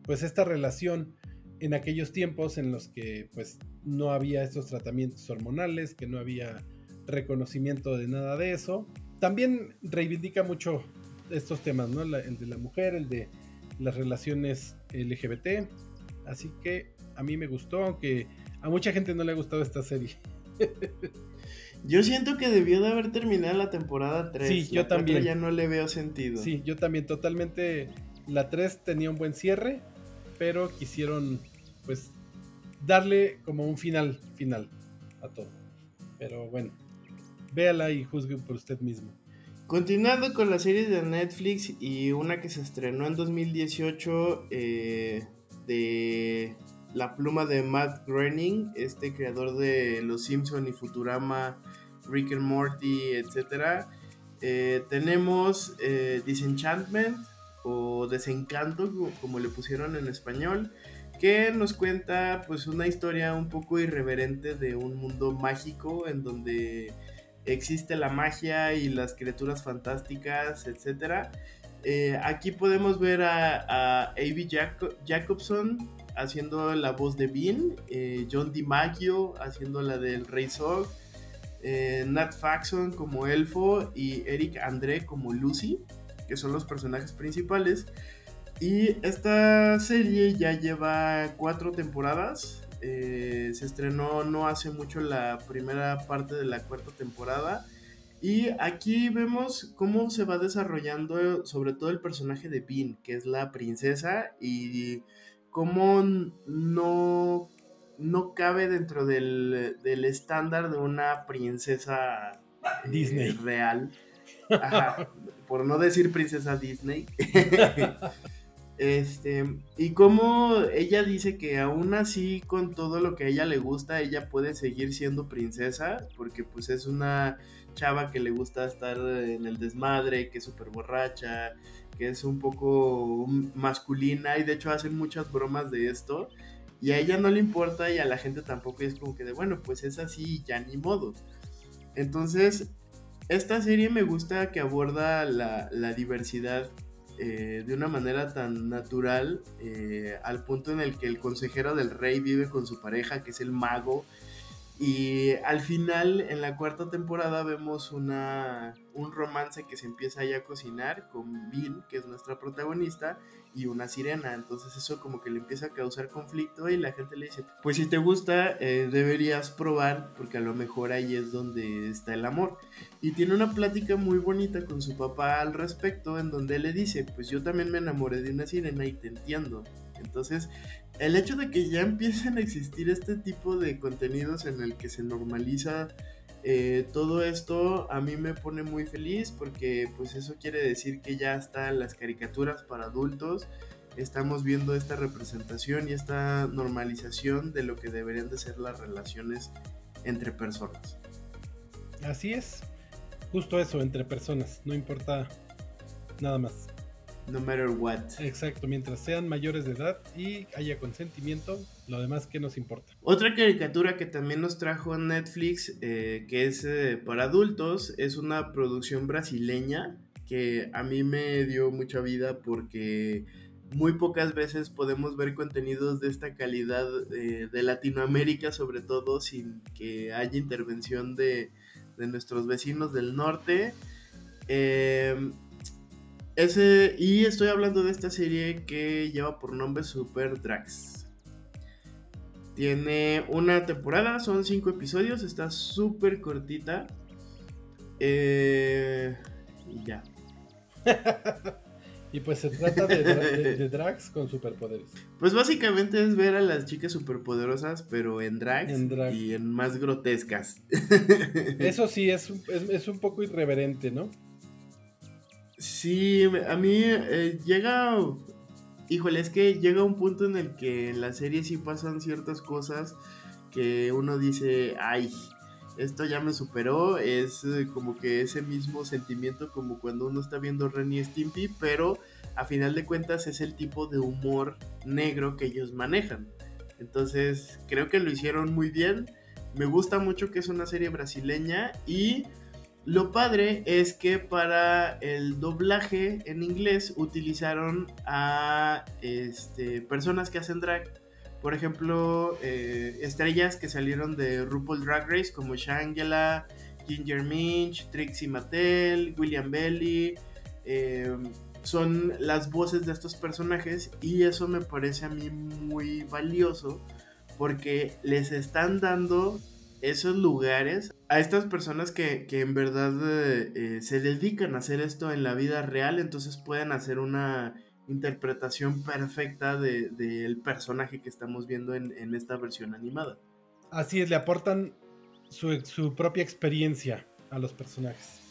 pues esta relación en aquellos tiempos en los que pues no había estos tratamientos hormonales, que no había reconocimiento de nada de eso. También reivindica mucho estos temas, ¿no? el de la mujer, el de las relaciones LGBT. Así que a mí me gustó, aunque a mucha gente no le ha gustado esta serie. *laughs* yo siento que debió de haber terminado la temporada 3. Sí, yo también. Ya no le veo sentido. Sí, yo también totalmente. La 3 tenía un buen cierre, pero quisieron pues darle como un final final a todo. Pero bueno véala y juzgue por usted mismo. Continuando con las series de Netflix y una que se estrenó en 2018 eh, de La pluma de Matt Groening, este creador de Los Simpson y Futurama, Rick and Morty, etc. Eh, tenemos eh, Disenchantment o Desencanto, como le pusieron en español, que nos cuenta pues una historia un poco irreverente de un mundo mágico en donde existe la magia y las criaturas fantásticas, etc. Eh, aquí podemos ver a, a Jacobson haciendo la voz de Bean, eh, John DiMaggio haciendo la del Rey Zog, eh, Nat Faxon como Elfo y Eric André como Lucy, que son los personajes principales. Y esta serie ya lleva cuatro temporadas. Eh, se estrenó no hace mucho la primera parte de la cuarta temporada. Y aquí vemos cómo se va desarrollando sobre todo el personaje de Bean, que es la princesa, y cómo no, no cabe dentro del, estándar de una princesa eh, Disney real. por no decir princesa Disney. *laughs* *laughs* Este, y como ella dice que aún así, con todo lo que a ella le gusta, ella puede seguir siendo princesa, porque pues es una chava que le gusta estar en el desmadre, que es súper borracha, que es un poco masculina, y de hecho hacen muchas bromas de esto, y a ella no le importa y a la gente tampoco, es como que de, bueno, pues es así, ya ni modo. Entonces, esta serie me gusta que aborda la diversidad eh, de una manera tan natural eh, al punto en el que el consejero del rey vive con su pareja, que es el mago, y al final, en la cuarta temporada, vemos una, un romance que se empieza ya a cocinar con Bill, que es nuestra protagonista, y una sirena. Entonces eso como que le empieza a causar conflicto y la gente le dice, pues si te gusta, eh, deberías probar, porque a lo mejor ahí es donde está el amor. Y tiene una plática muy bonita con su papá al respecto, en donde le dice, pues yo también me enamoré de una sirena y te entiendo. Entonces el hecho de que ya empiecen a existir este tipo de contenidos en el que se normaliza eh, todo esto a mí me pone muy feliz porque pues eso quiere decir que ya están las caricaturas para adultos estamos viendo esta representación y esta normalización de lo que deberían de ser las relaciones entre personas así es justo eso entre personas no importa nada más no matter what. Exacto, mientras sean mayores de edad y haya consentimiento, lo demás que nos importa. Otra caricatura que también nos trajo Netflix, eh, que es eh, para adultos, es una producción brasileña que a mí me dio mucha vida porque muy pocas veces podemos ver contenidos de esta calidad eh, de Latinoamérica, sobre todo sin que haya intervención de, de nuestros vecinos del norte. Eh, ese, y estoy hablando de esta serie que lleva por nombre Super Drax. Tiene una temporada, son cinco episodios, está súper cortita. Eh, y ya. *laughs* y pues se trata de, drags con superpoderes. Pues básicamente es ver a las chicas superpoderosas, pero en drags y en más grotescas. *laughs* Eso sí, es, es un poco irreverente, ¿no? Sí, a mí eh, llega. Híjole, es que llega un punto en el que en la serie sí pasan ciertas cosas que uno dice, ay, esto ya me superó. Es eh, como que ese mismo sentimiento como cuando uno está viendo Ren y Stimpy, pero a final de cuentas es el tipo de humor negro que ellos manejan. Entonces, creo que lo hicieron muy bien. Me gusta mucho que es una serie brasileña y lo padre es que para el doblaje en inglés utilizaron a este, personas que hacen drag. Por ejemplo, eh, estrellas que salieron de RuPaul Drag Race como Shangela, Ginger Minch, Trixie Mattel, William Belly. Em, son las voces de estos personajes y eso me parece a mí muy valioso porque les están dando esos lugares a estas personas que, en verdad eh, eh, se dedican a hacer esto en la vida real, entonces pueden hacer una interpretación perfecta del personaje que estamos viendo en, esta versión animada. Así es, le aportan su, su propia experiencia a los personajes.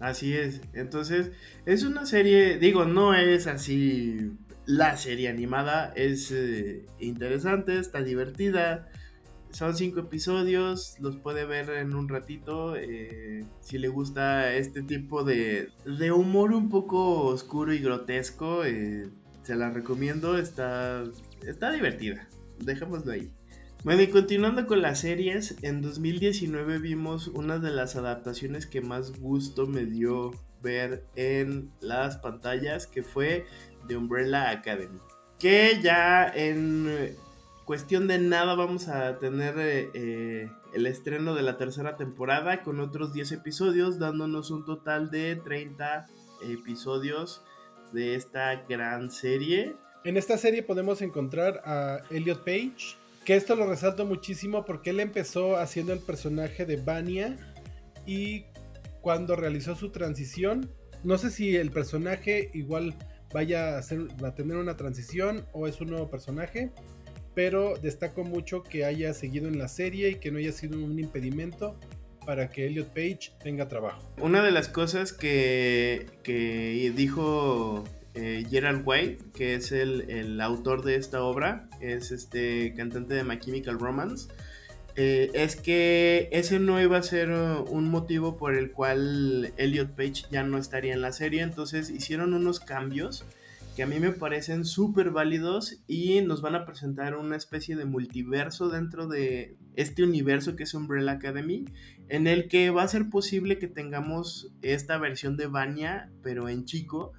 Así es, entonces es una serie, digo, no es así la serie animada, es eh, interesante, está divertida, son cinco episodios, los puede ver en un ratito. Eh, si le gusta este tipo de, de, humor un poco oscuro y grotesco, eh, se la recomiendo. Está, está divertida. Dejémoslo ahí. Bueno, y continuando con las series, en 2019 vimos una de las adaptaciones que más gusto me dio ver en las pantallas, que fue The Umbrella Academy. que ya en cuestión de nada vamos a tener eh, eh, el estreno de la tercera temporada con otros 10 episodios, dándonos un total de 30 episodios de esta gran serie. En esta serie podemos encontrar a Elliot Page, que esto lo resalto muchísimo porque él empezó haciendo el personaje de Vania y cuando realizó su transición, no sé si el personaje igual vaya a, tener una transición o es un nuevo personaje, pero destaco mucho que haya seguido en la serie y que no haya sido un impedimento para que Elliot Page tenga trabajo. Una de las cosas que, que dijo eh, Gerald White, que es el, autor de esta obra, es este cantante de My Chemical Romance, eh, es que ese no iba a ser un motivo por el cual Elliot Page ya no estaría en la serie, entonces hicieron unos cambios que a mí me parecen súper válidos y nos van a presentar una especie de multiverso dentro de este universo que es Umbrella Academy, en el que va a ser posible que tengamos esta versión de Vanya, pero en chico,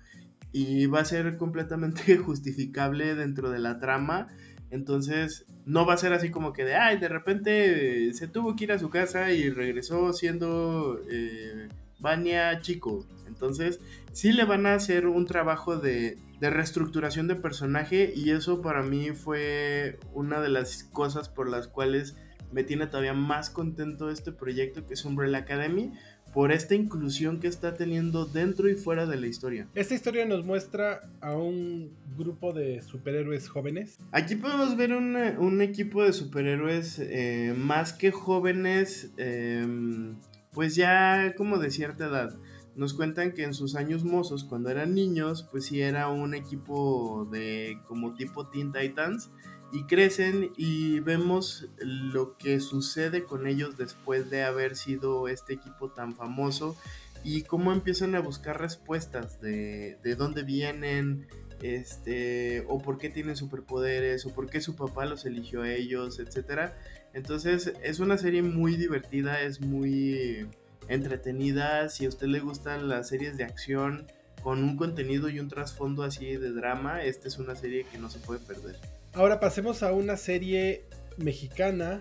y va a ser completamente *laughs* justificable dentro de la trama. Entonces, no va a ser así como que de, ay, de repente se tuvo que ir a su casa y regresó siendo eh, Vania chico. Entonces, sí le van a hacer un trabajo de, de reestructuración de personaje y eso para mí fue una de las cosas por las cuales me tiene todavía más contento este proyecto que es Umbrella Academy por esta inclusión que está teniendo dentro y fuera de la historia. Esta historia nos muestra a un grupo de superhéroes jóvenes. Aquí podemos ver un, equipo de superhéroes eh, más que jóvenes, em, pues ya como de cierta edad. Nos cuentan que en sus años mozos, cuando eran niños, pues sí era un equipo de como tipo Teen Titans y crecen y vemos lo que sucede con ellos después de haber sido este equipo tan famoso y cómo empiezan a buscar respuestas de, de dónde vienen, este, o por qué tienen superpoderes, o por qué su papá los eligió a ellos, etc. Entonces es una serie muy divertida, es muy entretenida, si a usted le gustan las series de acción con un contenido y un trasfondo así de drama, esta es una serie que no se puede perder. Ahora pasemos a una serie mexicana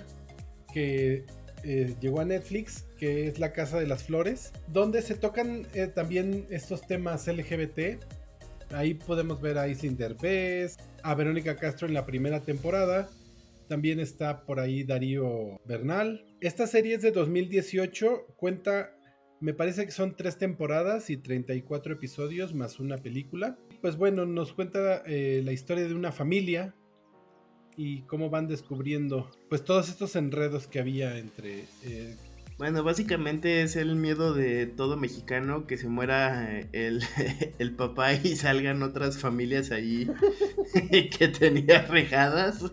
que eh, llegó a Netflix, que es La Casa de las Flores, donde se tocan eh, también estos temas LGBT. Ahí podemos ver a Islin Derbez, a Verónica Castro en la primera temporada. También está por ahí Darío Bernal. Esta serie es de 2018, cuenta, me parece que son tres temporadas y 34 episodios más una película. Pues bueno, nos cuenta eh, la historia de una familia y cómo van descubriendo pues todos estos enredos que había entre... Eh, bueno, básicamente es el miedo de todo mexicano que se muera eh, el, *laughs* papá y salgan otras familias ahí *laughs* que tenía rejadas. *laughs*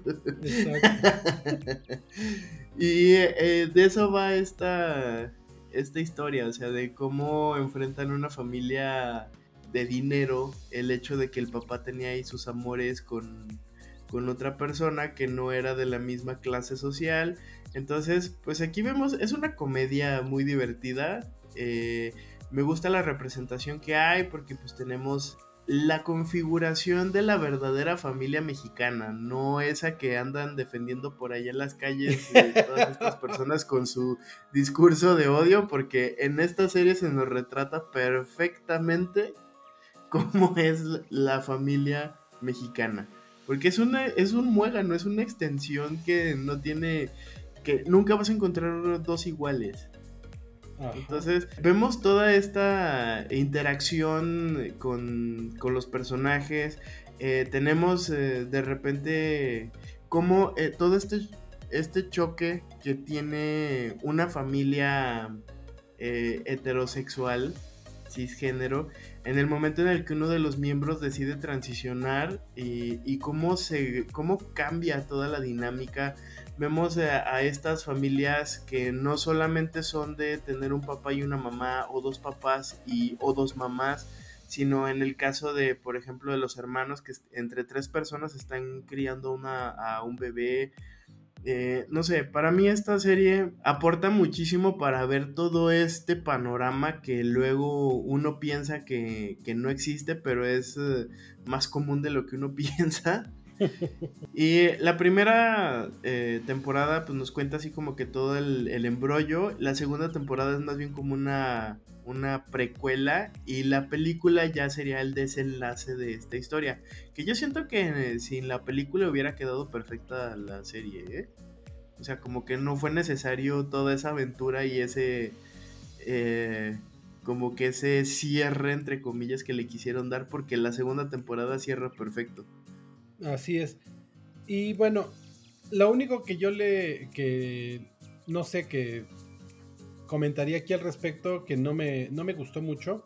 y eh, de eso va esta, esta historia, o sea, de cómo enfrentan una familia de dinero, el hecho de que el papá tenía ahí sus amores con con otra persona que no era de la misma clase social. Entonces, pues aquí vemos, es una comedia muy divertida. Eh, me gusta la representación que hay porque pues tenemos la configuración de la verdadera familia mexicana, no esa que andan defendiendo por allá en las calles *laughs* todas estas personas con su discurso de odio, porque en esta serie se nos retrata perfectamente cómo es la familia mexicana. Porque es, una, es un muégano, es una extensión que no tiene. Que nunca vas a encontrar dos iguales. Entonces, vemos toda esta interacción con, los personajes. Eh, tenemos eh, de repente como eh, todo este, este choque que tiene una familia heterosexual, cisgénero, en el momento en el que uno de los miembros decide transicionar y, cómo, se, cómo cambia toda la dinámica. Vemos a, estas familias que no solamente son de tener un papá y una mamá o dos papás y, o dos mamás, sino en el caso de, por ejemplo, de los hermanos que entre tres personas están criando una, a un bebé eh, no sé, para mí esta serie aporta muchísimo para ver todo este panorama que luego uno piensa que, no existe, pero es eh, más común de lo que uno *laughs* piensa. Y la primera eh, temporada pues nos cuenta así como que todo el, embrollo. La segunda temporada es más bien como una, una precuela y la película ya sería el desenlace de esta historia. Que yo siento que eh, sin la película hubiera quedado perfecta la serie. ¿eh? O sea, como que no fue necesario toda esa aventura y ese... Eh, como que ese cierre entre comillas que le quisieron dar porque la segunda temporada cierra perfecto. Así es. Y bueno, lo único que yo le que no sé que comentaría aquí al respecto que no me, no me gustó mucho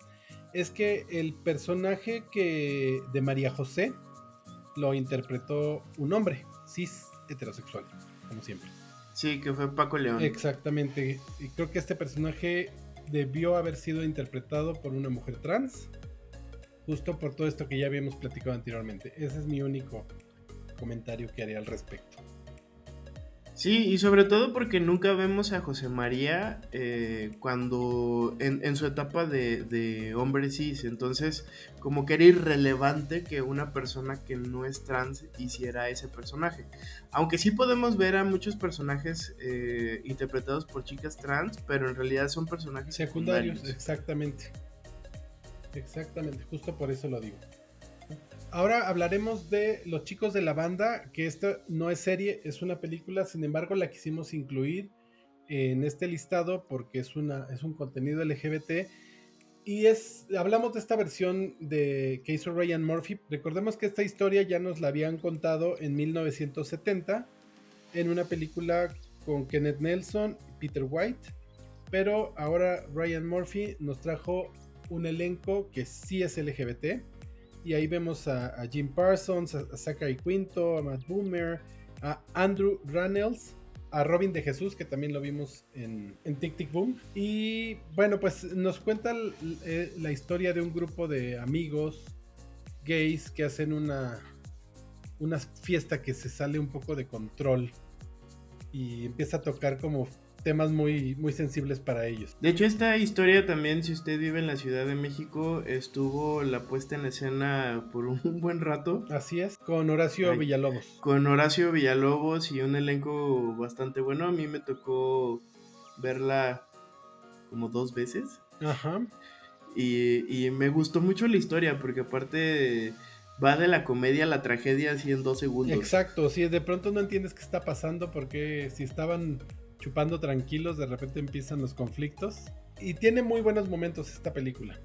es que el personaje que de María José lo interpretó un hombre cis heterosexual, como siempre. Sí, que fue Paco León. Exactamente. Y creo que este personaje debió haber sido interpretado por una mujer trans, justo por todo esto que ya habíamos platicado anteriormente. Ese es mi único comentario que haría al respecto. Sí, y sobre todo porque nunca vemos a José María eh, cuando en, su etapa de, de, hombre cis, entonces como que era irrelevante que una persona que no es trans hiciera ese personaje. Aunque sí podemos ver a muchos personajes eh, interpretados por chicas trans, pero en realidad son personajes secundarios. Exactamente. Exactamente, justo por eso lo digo. Ahora hablaremos de Los chicos de la banda, que esta no es serie, es una película, sin embargo la quisimos incluir en este listado porque es, una, es un contenido LGBT. Y es, hablamos de esta versión de que hizo Ryan Murphy. Recordemos que esta historia ya nos la habían contado en 1970 en una película con Kenneth Nelson y Peter White. Pero ahora Ryan Murphy nos trajo un elenco que sí es LGBT y ahí vemos a, Jim Parsons, a, Zachary Quinto, a Matt Boomer, a Andrew Runnels, a Robin de Jesús, que también lo vimos en, en Tic Tic Boom. Y bueno, pues nos cuenta eh, la historia de un grupo de amigos gays que hacen una, una fiesta que se sale un poco de control y empieza a tocar como temas muy, muy sensibles para ellos. De hecho, esta historia también, si usted vive en la Ciudad de México, estuvo la puesta en escena por un *laughs* buen rato. Así es, con Horacio Villalobos. Con Horacio Villalobos y un elenco bastante bueno. A mí me tocó verla como dos veces. Ajá. Y, y me gustó mucho la historia, porque aparte va de la comedia a la tragedia así en dos segundos. Exacto, si de pronto no entiendes qué está pasando, porque si estaban chupando tranquilos, de repente empiezan los conflictos. Y tiene muy buenos momentos esta película.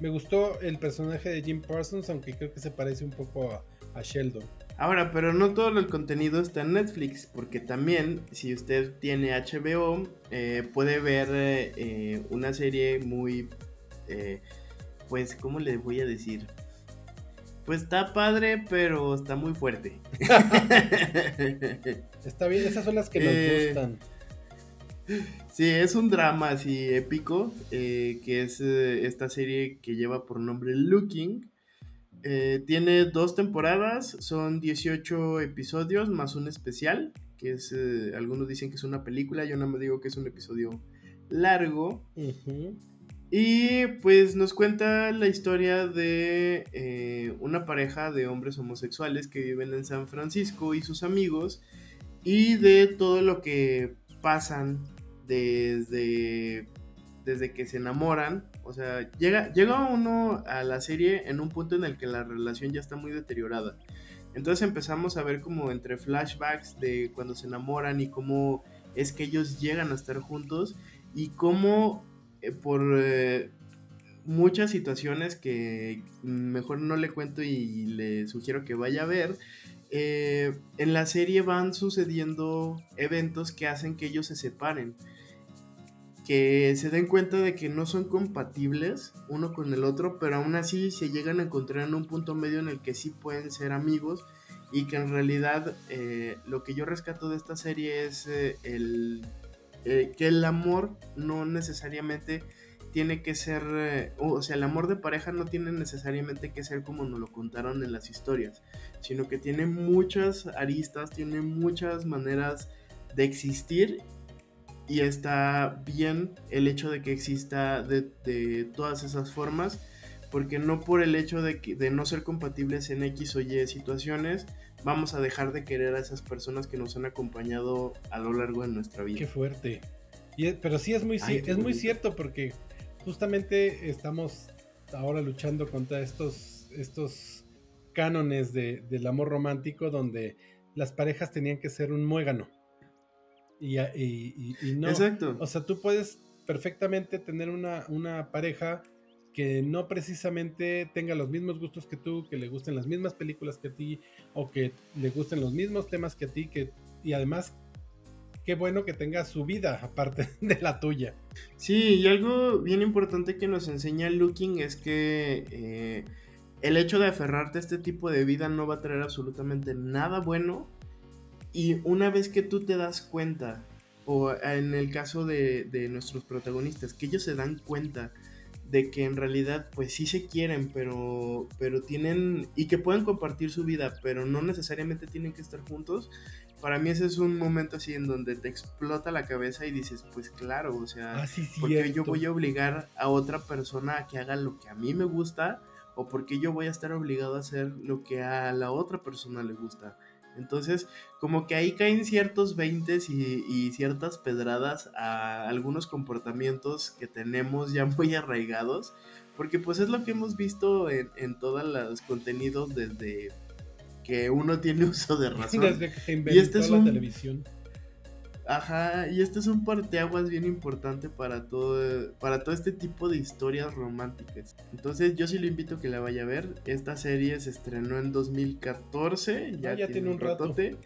Me gustó el personaje de Jim Parsons, aunque creo que se parece un poco a, Sheldon. Ahora, pero no todo el contenido está en Netflix, porque también si usted tiene HBO, eh, puede ver eh, una serie muy, eh, pues, ¿cómo le voy a decir? Pues está padre, pero está muy fuerte. *laughs* está bien, esas son las que nos gustan. Sí, es un drama así épico, eh, que es eh, esta serie que lleva por nombre Looking. Eh, tiene dos temporadas, son 18 episodios más un especial, que es, algunos dicen que es una película, yo no me digo que es un episodio largo. Y pues nos cuenta la historia de una pareja de hombres homosexuales que viven en San Francisco y sus amigos y de todo lo que pasan desde, desde que se enamoran. O sea, llega, llega uno a la serie en un punto en el que la relación ya está muy deteriorada. Entonces empezamos a ver como entre flashbacks de cuando se enamoran y cómo es que ellos llegan a estar juntos y cómo eh, por eh, muchas situaciones que mejor no le cuento y le sugiero que vaya a ver, eh, en la serie van sucediendo eventos que hacen que ellos se separen que se den cuenta de que no son compatibles uno con el otro, pero aún así se llegan a encontrar en un punto medio en el que sí pueden ser amigos y que en realidad eh, lo que yo rescato de esta serie es eh, el, eh, que el amor no necesariamente tiene que ser, o sea, el amor de pareja no tiene necesariamente que ser como nos lo contaron en las historias, sino que tiene muchas aristas, tiene muchas maneras de existir y está bien el hecho de que exista de, todas esas formas porque no por el hecho de, de no ser compatibles en X o Y situaciones, vamos a dejar de querer a esas personas que nos han acompañado a lo largo de nuestra vida. Qué fuerte. pero sí es muy, es muy cierto porque justamente estamos ahora luchando contra estos, estos cánones de, del amor romántico donde las parejas tenían que ser un muégano. Y, y, y, no. Exacto. O sea, tú puedes perfectamente tener una, una pareja que no precisamente tenga los mismos gustos que tú, que le gusten las mismas películas que a ti, o que le gusten los mismos temas que a ti, que, y además, qué bueno que tenga su vida aparte *laughs* de la tuya. Sí, y algo bien importante que nos enseña Looking es que eh, el hecho de aferrarte a este tipo de vida no va a traer absolutamente nada bueno. Y una vez que tú te das cuenta, o en el caso de, de nuestros protagonistas, que ellos se dan cuenta de que en realidad pues sí se quieren, pero, pero tienen, y que pueden compartir su vida, pero no necesariamente tienen que estar juntos, para mí ese es un momento así en donde te explota la cabeza y dices, pues claro, o sea, ah, porque yo voy a obligar a otra persona a que haga lo que a mí me gusta, o porque yo voy a estar obligado a hacer lo que a la otra persona le gusta. Entonces, como que ahí caen ciertos veintes y, ciertas pedradas a algunos comportamientos que tenemos ya muy arraigados, porque pues es lo que hemos visto en, en todos los contenidos desde que uno tiene *laughs* uso de *laughs* razón. Desde que inventó y este es la televisión. Ajá, y este es un parteaguas bien importante para todo, para todo este tipo de historias románticas. Entonces yo sí le invito a que la vaya a ver. Esta serie se estrenó en 2014, ya, ah, tiene, un ratote.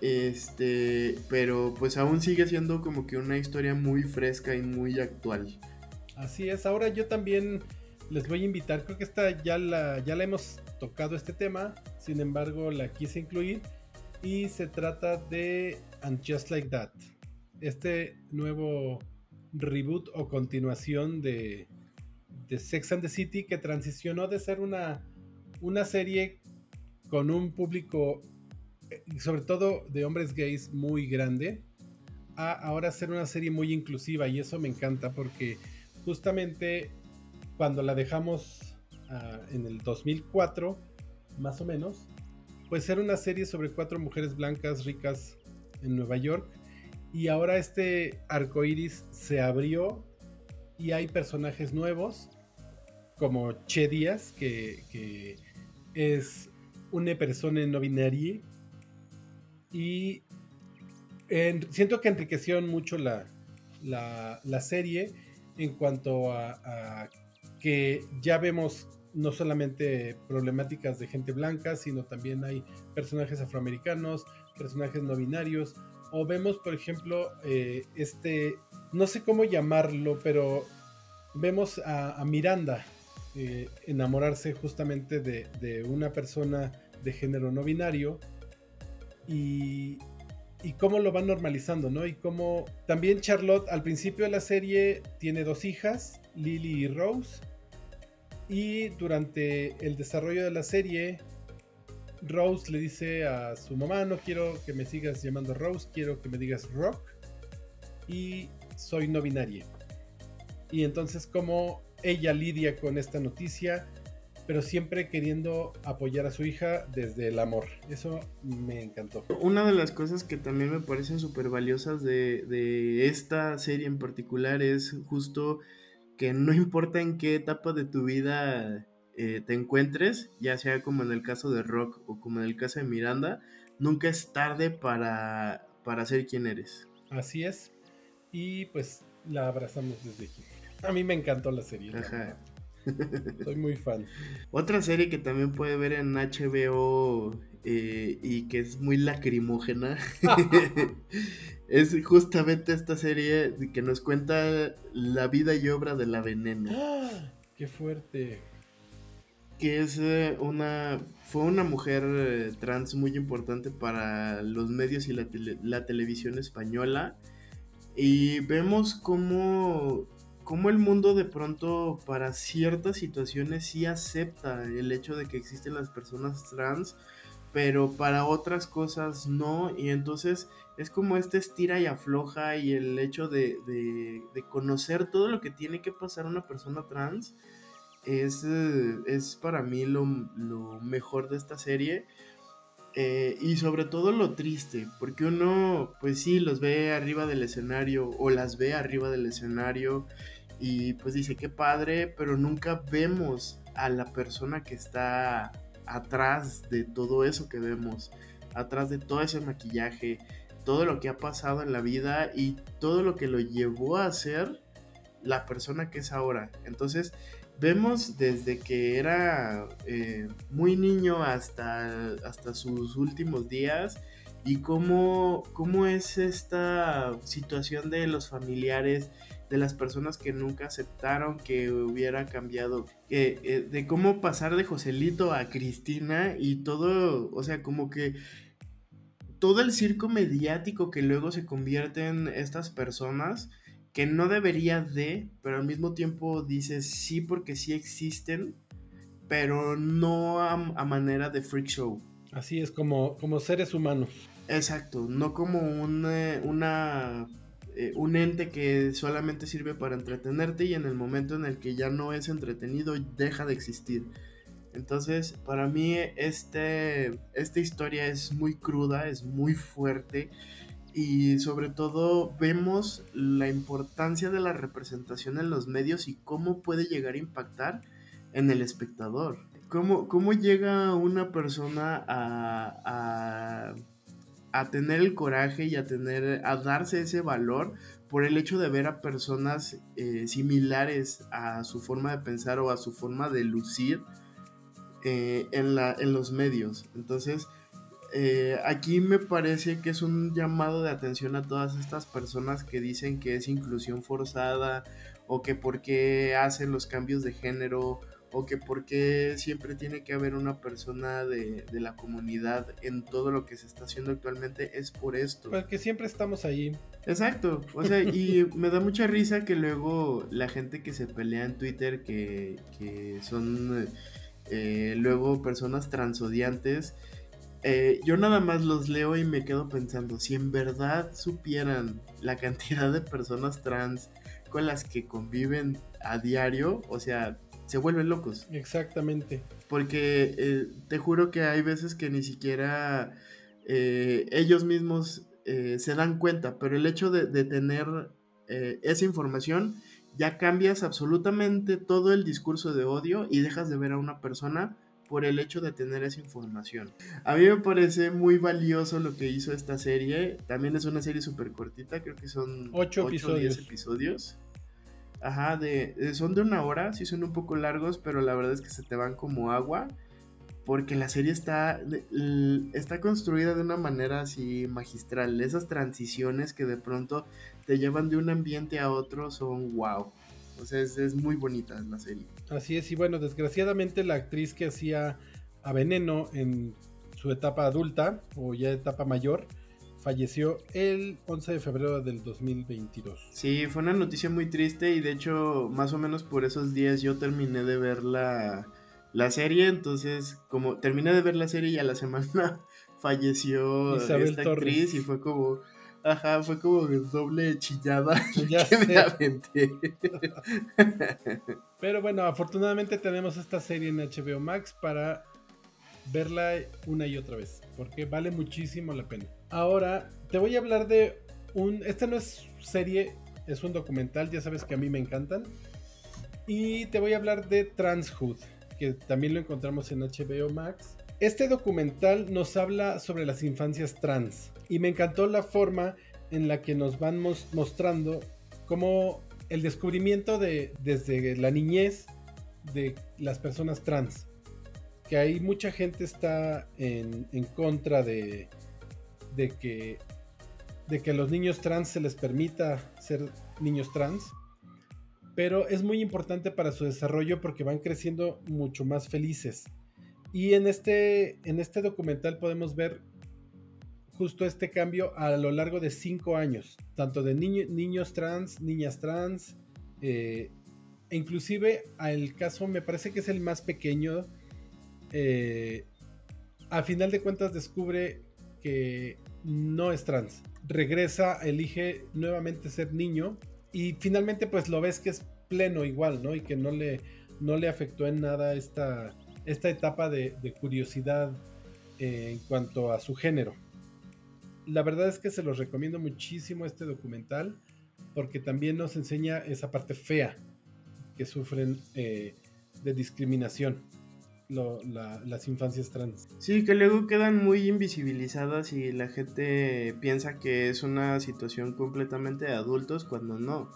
Este, pero pues aún sigue siendo como que una historia muy fresca y muy actual. Así es, ahora yo también les voy a invitar, creo que esta ya la, ya la hemos tocado este tema, sin embargo la quise incluir y se trata de And Just Like That, este nuevo reboot o continuación de, Sex and the City que transicionó de ser una, una serie con un público, eh, sobre todo de hombres gays, muy grande, a ahora ser una serie muy inclusiva y eso me encanta porque justamente cuando la dejamos ah, en el 2004, más o menos, pues era una serie sobre cuatro mujeres blancas ricas en Nueva York. Y ahora este arco iris se abrió y hay personajes nuevos, como Che Díaz, que, es una persona no binaria. Y siento que enriquecieron mucho la, la, serie en cuanto a que ya vemos no solamente problemáticas de gente blanca, sino también hay personajes afroamericanos, personajes no binarios, o vemos, por ejemplo, eh, este, no sé cómo llamarlo, pero vemos a, Miranda eh, enamorarse justamente de, una persona de género no binario y, y cómo lo van normalizando, ¿no? Y cómo también Charlotte al principio de la serie tiene dos hijas, Lily y Rose, y durante el desarrollo de la serie, Rose le dice a su mamá, no quiero que me sigas llamando Rose, quiero que me digas Rock. Y soy no binaria. Y entonces como ella lidia con esta noticia, pero siempre queriendo apoyar a su hija desde el amor. Eso me encantó. Una de las cosas que también me parecen súper valiosas de, de esta serie en particular es justo que no importa en qué etapa de tu vida eh, te encuentres, ya sea como en el caso de Rock o como en el caso de Miranda, nunca es tarde para, para ser quien eres. Así es. Y pues la abrazamos desde aquí. A mí me encantó la serie. Ajá. Soy muy fan. *laughs* Otra serie que también puede ver en HBO eh, y que es muy lacrimógena *laughs* *laughs* es justamente esta serie que nos cuenta la vida y obra de la veneno. ¡Ah! ¡Qué fuerte! Que es eh, una. Fue una mujer eh, trans muy importante para los medios y la, televisión española. Y vemos cómo, cómo el mundo de pronto para ciertas situaciones sí acepta el hecho de que existen las personas trans, pero para otras cosas no. Y entonces es como este estira y afloja y el hecho de, conocer todo lo que tiene que pasar una persona trans es, eh, es para mí lo, mejor de esta serie. Eh, y sobre todo lo triste, porque uno, pues sí, los ve arriba del escenario o las ve arriba del escenario y pues dice, qué padre, pero nunca vemos a la persona que está atrás de todo eso que vemos, atrás de todo ese maquillaje, todo lo que ha pasado en la vida y todo lo que lo llevó a ser la persona que es ahora. Entonces, vemos desde que era eh, muy niño hasta, hasta sus últimos días y cómo, cómo es esta situación de los familiares, de las personas que nunca aceptaron que hubiera cambiado, eh, de cómo pasar de Joselito a Cristina y todo, o sea, como que todo el circo mediático que luego se convierte en estas personas que no debería de, pero al mismo tiempo dices sí porque sí existen, pero no a, manera de freak show. Así es, como, como seres humanos. Exacto, no como un, eh, una, eh, un ente que solamente sirve para entretenerte y en el momento en el que ya no es entretenido deja de existir. Entonces, para mí este, esta historia es muy cruda, es muy fuerte y sobre todo vemos la importancia de la representación en los medios y cómo puede llegar a impactar en el espectador. ¿Cómo, cómo llega una persona a, a, tener el coraje y a, tener, a darse ese valor por el hecho de ver a personas eh, similares a su forma de pensar o a su forma de lucir eh, en, la, en los medios? Entonces, eh, aquí me parece que es un llamado de atención a todas estas personas que dicen que es inclusión forzada o que por qué hacen los cambios de género o que por qué siempre tiene que haber una persona de, la comunidad en todo lo que se está haciendo actualmente es por esto. Porque pues siempre estamos ahí. Exacto, o sea, y me da mucha risa que luego la gente que se pelea en Twitter, que, son eh, luego personas transodiantes, eh, yo nada más los leo y me quedo pensando, si en verdad supieran la cantidad de personas trans con las que conviven a diario, o sea, se vuelven locos. Exactamente. Porque eh, te juro que hay veces que ni siquiera eh, ellos mismos se dan cuenta, pero el hecho de, de tener esa información ya cambias absolutamente todo el discurso de odio y dejas de ver a una persona por el hecho de tener esa información. A mí me parece muy valioso lo que hizo esta serie. También es una serie súper cortita, creo que son 8 episodios. episodios. Ajá, de, son de una hora, sí son un poco largos, pero la verdad es que se te van como agua. Porque la serie está, está construida de una manera así magistral. Esas transiciones que de pronto te llevan de un ambiente a otro son wow. O sea, es, muy bonita la serie. Así es, y bueno, desgraciadamente la actriz que hacía a Veneno en su etapa adulta o ya etapa mayor, falleció el 11 de febrero del 2022. Sí, fue una noticia muy triste y de hecho más o menos por esos días yo terminé de ver la, la serie, entonces como terminé de ver la serie y a la semana *laughs* falleció esta actriz y fue como Ajá, fue como doble chillada *laughs* ya que me aventé. *laughs* Pero bueno, afortunadamente tenemos esta serie en HBO Max para verla una y otra vez, porque vale muchísimo la pena. Ahora, te voy a hablar de un... Esta no es serie, es un documental, ya sabes que a mí me encantan. Y te voy a hablar de Transhood, que también lo encontramos en HBO Max. Este documental nos habla sobre las infancias trans y me encantó la forma en la que nos van mostrando cómo el descubrimiento de desde la niñez de las personas trans. Que hay mucha gente está en, contra de, de que de que a los niños trans se les permita ser niños trans. Pero es muy importante para su desarrollo porque van creciendo mucho más felices. Y en este, en este documental podemos ver justo este cambio a lo largo de cinco años, tanto de niños trans, niñas trans, eh, e inclusive al caso me parece que es el más pequeño, eh, a final de cuentas descubre que no es trans, regresa, elige nuevamente ser niño y finalmente pues lo ves que es pleno igual, ¿no? Y que no le, no le afectó en nada esta, esta etapa de, curiosidad eh, en cuanto a su género. La verdad es que se los recomiendo muchísimo este documental porque también nos enseña esa parte fea que sufren eh, de discriminación las infancias trans. Sí, que luego quedan muy invisibilizadas y la gente piensa que es una situación completamente de adultos cuando no.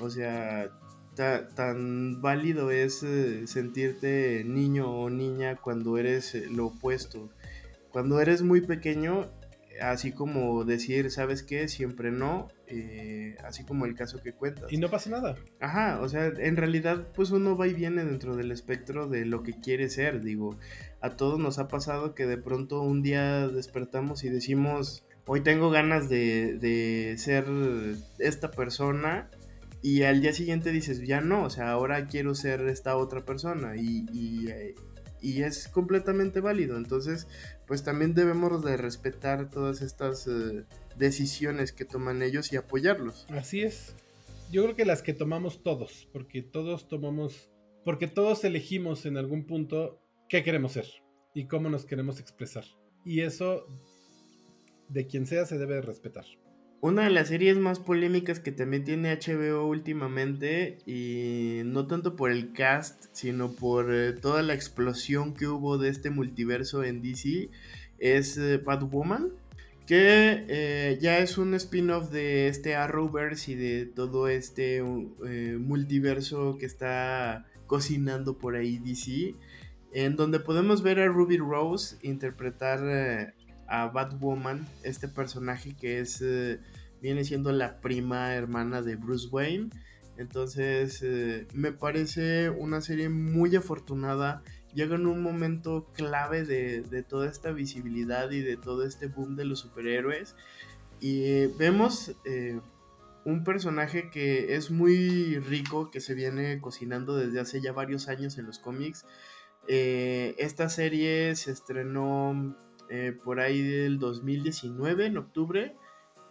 O sea, tan válido es eh, sentirte niño o niña cuando eres eh, lo opuesto. Cuando eres muy pequeño, así como decir, ¿sabes qué? Siempre no, eh, así como el caso que cuentas. Y no pasa nada. Ajá, o sea, en realidad pues uno va y viene dentro del espectro de lo que quiere ser, digo, a todos nos ha pasado que de pronto un día despertamos y decimos, hoy tengo ganas de, de ser esta persona y al día siguiente dices, ya no, o sea, ahora quiero ser esta otra persona y, y, eh, y es completamente válido. Entonces, pues también debemos de respetar todas estas eh, decisiones que toman ellos y apoyarlos. Así es. Yo creo que las que tomamos todos, porque todos tomamos, porque todos elegimos en algún punto qué queremos ser y cómo nos queremos expresar. Y eso, de quien sea, se debe respetar. Una de las series más polémicas que también tiene HBO últimamente, y no tanto por el cast, sino por eh, toda la explosión que hubo de este multiverso en DC, es eh, Batwoman, que eh, ya es un spin-off de este Arrowverse y de todo este multiverso que está cocinando por ahí DC, en donde podemos ver a Ruby Rose interpretar a Batwoman, este personaje que es eh, viene siendo la prima hermana de Bruce Wayne. Entonces eh, me parece una serie muy afortunada. Llega en un momento clave de, toda esta visibilidad y de todo este boom de los superhéroes. Y vemos eh, un personaje que es muy rico, que se viene cocinando desde hace ya varios años en los cómics. esta serie se estrenó eh, por ahí del 2019, en octubre.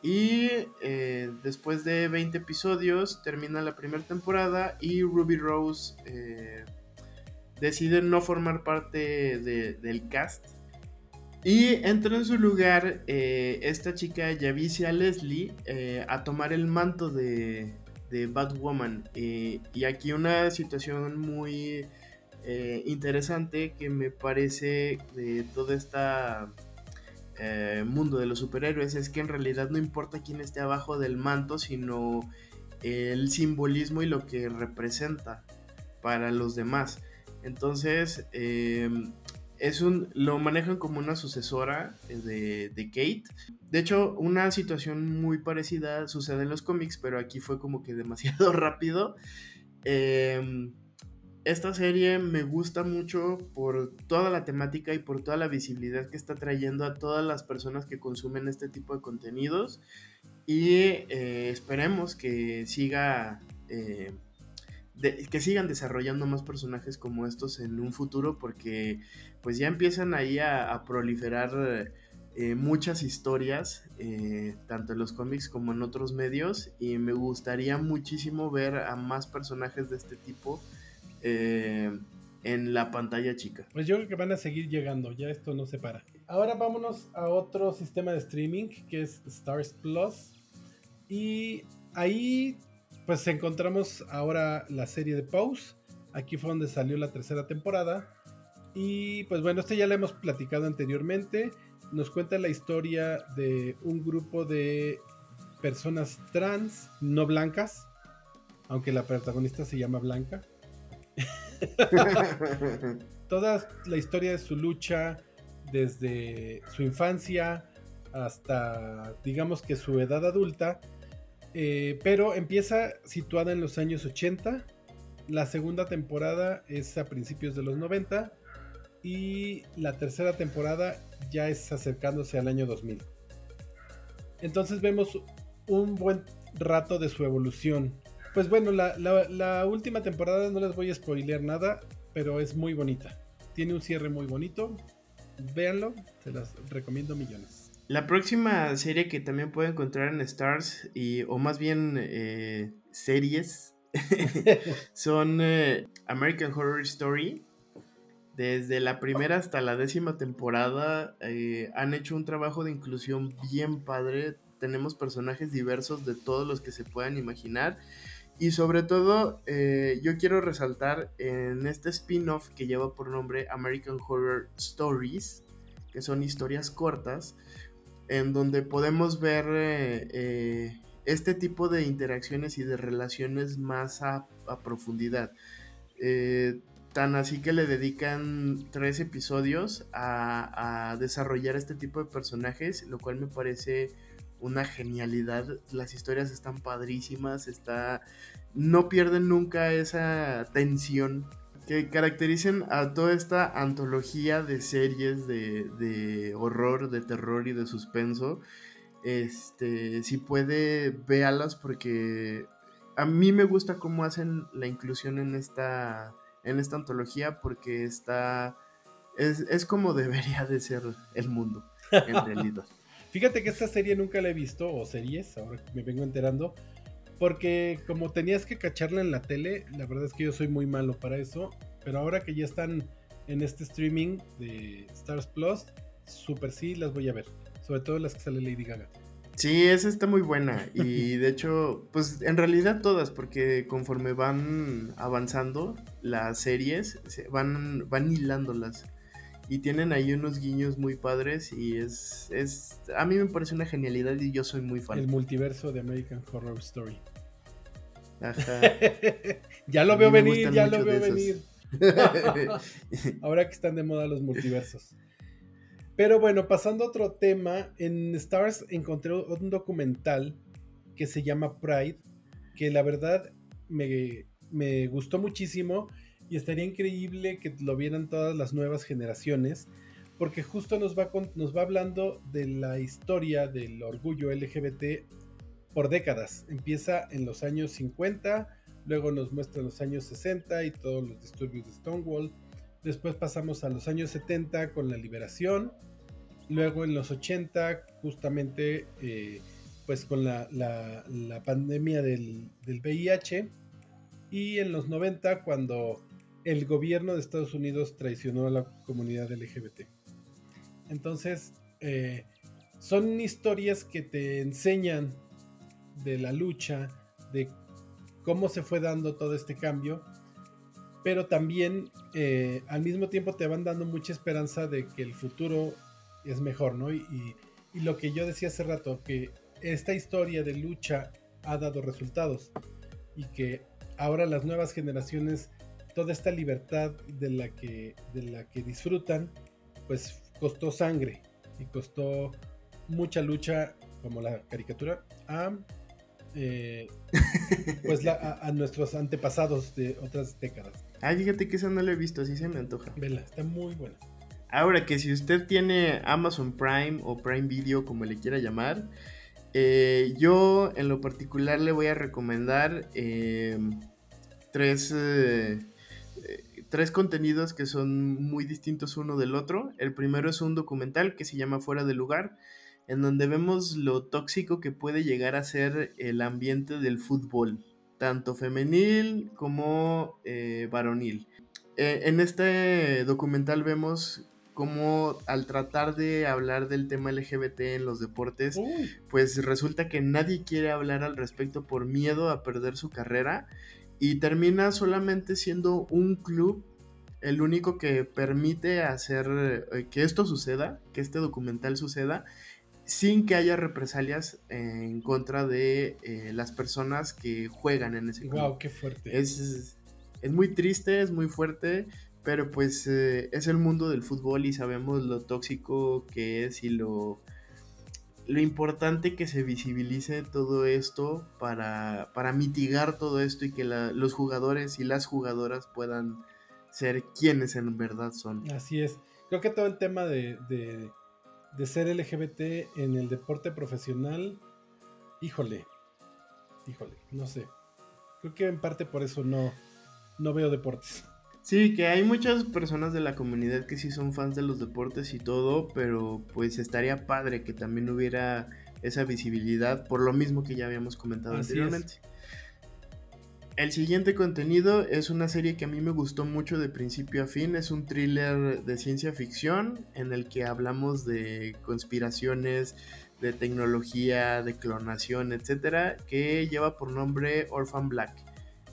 Y eh, después de 20 episodios termina la primera temporada y Ruby Rose eh, decide no formar parte del cast. Y entra en su lugar esta chica Yavicia Leslie a tomar el manto de, de Batwoman. y aquí una situación muy eh, interesante que me parece de todo este mundo de los superhéroes es que en realidad no importa quién esté abajo del manto, sino el simbolismo y lo que representa para los demás. Entonces, em, es un, lo manejan como una sucesora de, Kate. De hecho, una situación muy parecida sucede en los cómics, pero aquí fue como que demasiado *laughs* rápido. Eh, esta serie me gusta mucho por toda la temática y por toda la visibilidad que está trayendo a todas las personas que consumen este tipo de contenidos. Y eh, esperemos que siga. Eh, que sigan desarrollando más personajes como estos en un futuro porque pues ya empiezan ahí a, proliferar eh, muchas historias tanto en los cómics como en otros medios y me gustaría muchísimo ver a más personajes de este tipo eh, en la pantalla chica. Pues yo creo que van a seguir llegando, ya esto no se para. Ahora vámonos a otro sistema de streaming que es Stars Plus. Y ahí pues encontramos ahora la serie de Pose. Aquí fue donde salió la tercera temporada. Y pues bueno, este ya lo hemos platicado anteriormente. Nos cuenta la historia de un grupo de personas trans no blancas, aunque la protagonista se llama Blanca. *laughs* Toda la historia de su lucha, desde su infancia hasta, digamos que su edad adulta, eh, pero empieza situada en los años 80. La segunda temporada es a principios de los 90 y la tercera temporada ya es acercándose al año 2000. Entonces vemos un buen rato de su evolución pues bueno, la, última temporada no les voy a spoilear nada, pero es muy bonita. Tiene un cierre muy bonito. Véanlo, se las recomiendo millones. La próxima serie que también pueden encontrar en Stars, y, o más bien eh, series *laughs* son eh, American Horror Story. Desde la primera hasta la décima temporada eh, han hecho un trabajo de inclusión bien padre. Tenemos personajes diversos de todos los que se puedan imaginar. Y sobre todo, eh, yo quiero resaltar en este spin-off que lleva por nombre American Horror Stories, que son historias cortas, en donde podemos ver este tipo de interacciones y de relaciones más a, profundidad. Eh, tan así que le dedican tres episodios a, desarrollar este tipo de personajes, lo cual me parece una genialidad. Las historias están padrísimas, está, no pierden nunca esa tensión que caracterizan a toda esta antología de series de, de horror, de terror y de suspenso este, si puede, véalas porque a mí me gusta cómo hacen la inclusión en esta, en esta antología porque está, es, como *laughs* debería de ser el mundo, en realidad. *laughs* Fíjate que esta serie nunca la he visto, o series, ahora me vengo enterando, porque como tenías que cacharla en la tele, la verdad es que yo soy muy malo para eso, pero ahora que ya están en este streaming de Stars Plus, súper sí las voy a ver sobre todo las que sale Lady Gaga. Sí, esa está muy buena. Y *laughs* de hecho, pues en realidad todas, porque conforme van avanzando las series, van, van hilándolas. Y tienen ahí unos guiños muy padres y es, es... A mí me parece una genialidad y yo soy muy fan. El multiverso de American Horror Story. Ajá. *laughs* ya lo veo venir, ya lo veo venir. *laughs* Ahora que están de moda los multiversos. Pero bueno, pasando a otro tema, en Stars encontré un documental que se llama Pride, que la verdad me, gustó muchísimo y estaría increíble que lo vieran todas las nuevas generaciones, porque justo nos va, nos va hablando de la historia del orgullo LGBT por décadas. Empieza en los años 50, luego nos muestra los años 60 y todos los disturbios de Stonewall Después pasamos a los años 70 con la liberación. Luego en los 80, justamente, eh, pues con la, pandemia del, VIH. Y en los 90, cuando el gobierno de Estados Unidos traicionó a la comunidad LGBT. Entonces, eh, son historias que te enseñan de la lucha, de cómo se fue dando todo este cambio pero también eh, al mismo tiempo te van dando mucha esperanza de que el futuro es mejor, ¿no? Y, lo que yo decía hace rato, que esta historia de lucha ha dado resultados y que ahora las nuevas generaciones, toda esta libertad de la que, de la que disfrutan, pues costó sangre y costó mucha lucha, como la caricatura, a, eh, pues a nuestros antepasados de otras décadas. Ay, fíjate que esa no la he visto, así se me antoja. Vela, está muy buena. Ahora que si usted tiene Amazon Prime o Prime Video, como le quiera llamar, eh, yo en lo particular le voy a recomendar em, tres, eh, tres contenidos que son muy distintos uno del otro. El primero es un documental que se llama Fuera de lugar, en donde vemos lo tóxico que puede llegar a ser el ambiente del fútbol tanto femenil como eh, varonil. Eh, en este documental vemos cómo al tratar de hablar del tema LGBT en los deportes, pues resulta que nadie quiere hablar al respecto por miedo a perder su carrera y termina solamente siendo un club el único que permite hacer eh, que esto suceda, que este documental suceda sin que haya represalias en contra de eh, las personas que juegan en ese club. Wow, qué fuerte. Es, es muy triste, es muy fuerte, pero pues eh, es el mundo del fútbol y sabemos lo tóxico que es y lo, lo importante que se visibilice todo esto para, para mitigar todo esto y que los jugadores y las jugadoras puedan ser quienes en verdad son. Así es. Creo que todo el tema de de ser LGBT en el deporte profesional, híjole, híjole, no sé. Creo que en parte por eso no, no veo deportes. Sí, que hay muchas personas de la comunidad que sí son fans de los deportes y todo, pero pues estaría padre que también hubiera esa visibilidad por lo mismo que ya habíamos comentado anteriormente. el siguiente contenido es una serie que a mí me gustó mucho de principio a fin. Es un thriller de ciencia ficción en el que hablamos de conspiraciones, de tecnología, de clonación, etcétera, que lleva por nombre Orphan Black.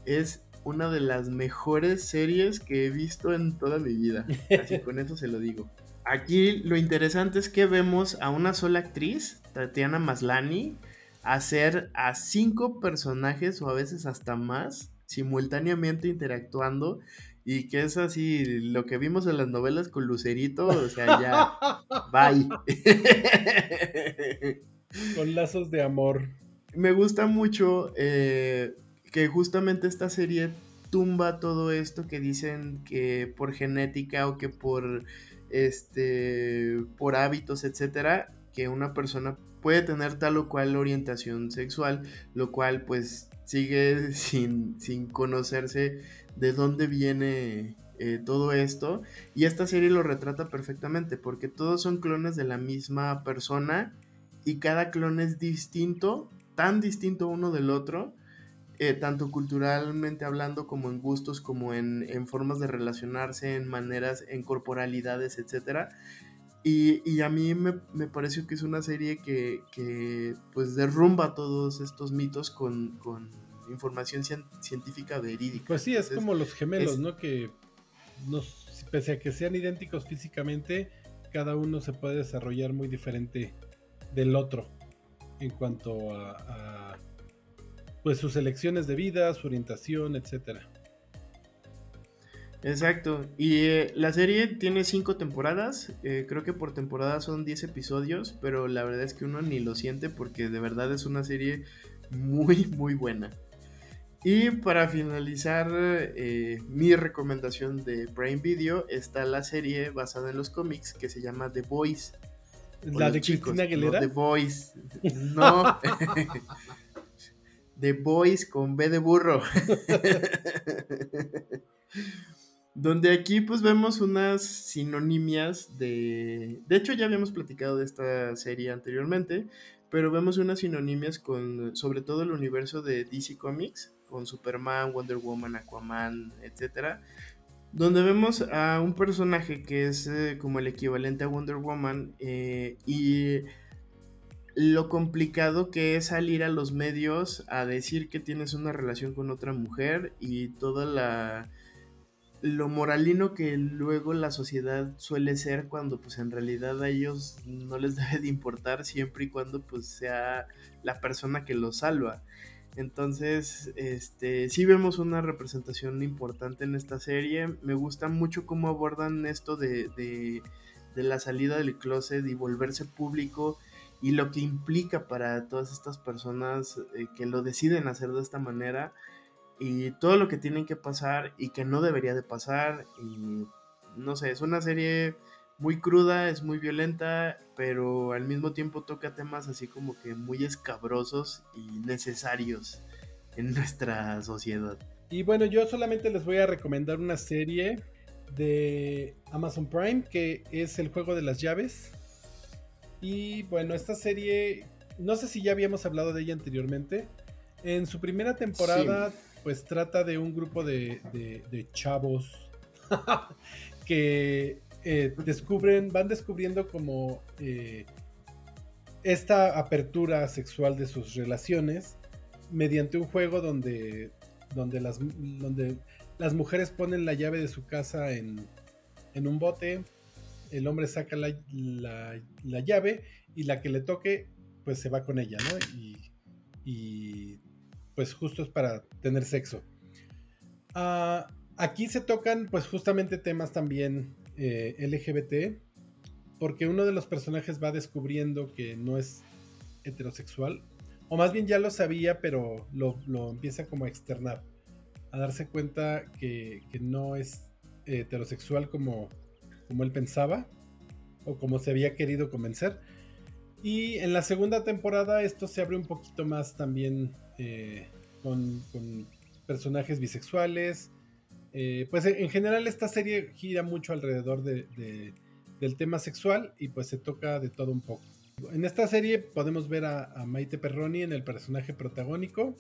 Es una de las mejores series que he visto en toda mi vida. Así con eso se lo digo. Aquí lo interesante es que vemos a una sola actriz, Tatiana Maslani, hacer a cinco personajes o a veces hasta más simultáneamente interactuando y que es así lo que vimos en las novelas con Lucerito, o sea, ya, bye. Con lazos de amor. Me gusta mucho eh, que justamente esta serie tumba todo esto que dicen que por genética o que por este por hábitos, etcétera, que una persona puede tener tal o cual orientación sexual, lo cual pues sigue *laughs* sin, sin conocerse de dónde viene eh, todo esto. Y esta serie lo retrata perfectamente porque todos son clones de la misma persona y cada clon es distinto, tan distinto uno del otro. Eh, tanto culturalmente hablando como en gustos, como en, en, formas de relacionarse, en maneras, en corporalidades, etcétera, y, a mí me, pareció que es una serie que, pues derrumba todos estos mitos con, información científica verídica. Pues sí, es como los gemelos, ¿no? Que pese a que sean idénticos físicamente, cada uno se puede desarrollar muy diferente del otro en cuanto a, a pues sus elecciones de vida, su orientación, etcétera. Exacto. Y eh, la serie tiene cinco temporadas. Eh, creo que por temporada son 10 episodios. Pero la verdad es que uno ni lo siente porque de verdad es una serie muy, muy buena. Y para finalizar eh, mi recomendación de Prime Video está la serie basada en los cómics que se llama The Boys. ¿La de Cristina Aguilera? The Boys. *laughs* No. *laughs* The Boys con B de burro. *laughs* Donde aquí pues vemos unas sinonimias de... De hecho ya habíamos platicado de esta serie anteriormente, pero vemos unas sinonimias con sobre todo el universo de DC Comics, con Superman, Wonder Woman, Aquaman, etc. Donde vemos a un personaje que es eh, como el equivalente a Wonder Woman eh, y lo complicado que es salir a los medios a decir que tienes una relación con otra mujer y toda la lo moralino que luego la sociedad suele ser cuando pues en realidad a ellos no les *laughs* debe de importar siempre y cuando pues sea la persona que los salva. Entonces, este, sí vemos una representación importante en esta serie. Me gusta mucho cómo abordan esto de, de, de la salida del closet y volverse público y lo que implica para todas estas personas eh, que lo deciden hacer de esta manera y todo lo que tienen que pasar y que no debería de pasar y no sé, es una serie muy cruda, es muy violenta, pero al mismo tiempo toca temas así como que muy escabrosos y necesarios en *laughs* nuestra sociedad. Y bueno, yo solamente les voy a recomendar una serie de Amazon Prime que es El juego de las llaves. Y bueno, esta serie, no sé si ya habíamos hablado de ella anteriormente. En su primera temporada pues trata de un grupo de, chavos *laughs* que eh, descubren, van descubriendo como eh, esta apertura sexual de sus relaciones mediante un juego donde, donde, las, donde las mujeres ponen la llave de su casa en, un bote, el hombre saca la, la, llave y la que le toque pues se va con ella, ¿no? y pues justo es para tener sexo. Ah, aquí se tocan pues justamente temas también eh, LGBT, porque uno de los personajes va descubriendo que no es heterosexual, o más bien ya lo sabía, pero lo, empieza como a externar, a darse cuenta que, no es heterosexual como, como él pensaba, o como se había querido convencer. Y en la segunda temporada esto se abre un poquito más también eh, con, personajes bisexuales. Eh, pues en general esta serie gira mucho alrededor de, del tema sexual y pues se toca de todo un poco. En esta serie podemos ver a, Maite Perroni en el personaje protagónico,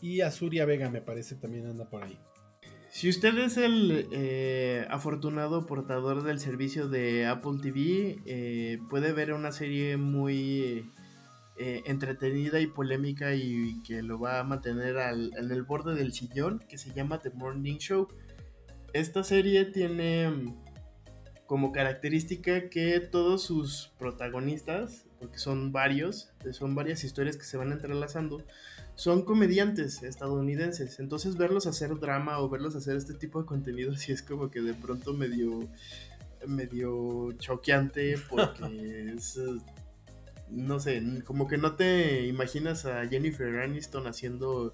Y Azuria Vega me parece también anda por ahí. Si usted es el eh, afortunado portador del servicio de Apple TV, eh, puede ver una serie muy eh, entretenida y polémica y que lo va a mantener en el borde del sillón, que se llama The Morning Show. Esta serie tiene como característica que todos sus protagonistas, porque son varios, son varias historias que se van entrelazando, son comediantes estadounidenses. Entonces verlos hacer drama o verlos hacer este tipo de contenido *laughs* sí es como que de pronto medio medio choqueante porque *laughs* es no sé, como que no te imaginas a Jennifer Aniston haciendo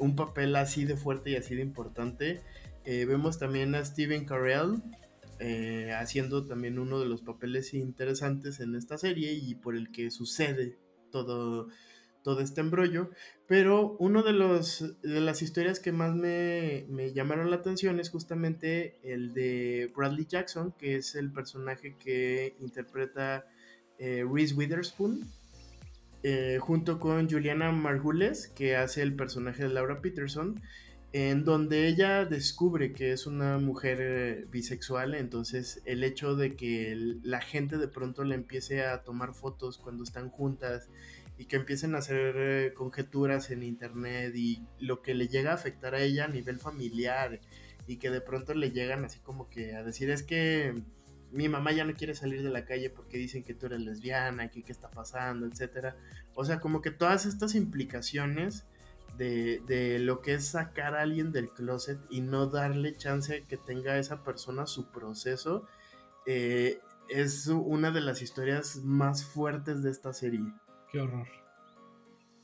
un papel así de fuerte y así de importante. Eh, vemos también a Steven Carell eh, haciendo también uno de los papeles interesantes en esta serie y por el que sucede todo, todo este embrollo. Pero uno de, los, de las historias que más me, llamaron la atención es justamente el de Bradley Jackson, que es el personaje que interpreta eh, Reese Witherspoon, eh, junto con Juliana Margules, que hace el personaje de Laura Peterson, en donde ella descubre que es una mujer eh, bisexual, entonces el hecho de que la gente de pronto le empiece a tomar fotos cuando están juntas y que empiecen a hacer eh, conjeturas en internet y lo que le llega a afectar a ella a nivel familiar y que de pronto le llegan así como que a decir es que mi mamá ya no quiere salir de la calle porque dicen que tú eres lesbiana, que qué está pasando, etcétera. O sea, como que todas estas implicaciones de, de, lo que es sacar a alguien del closet y no darle chance que tenga a esa persona su proceso, eh, es una de las historias más fuertes de esta serie. Qué horror.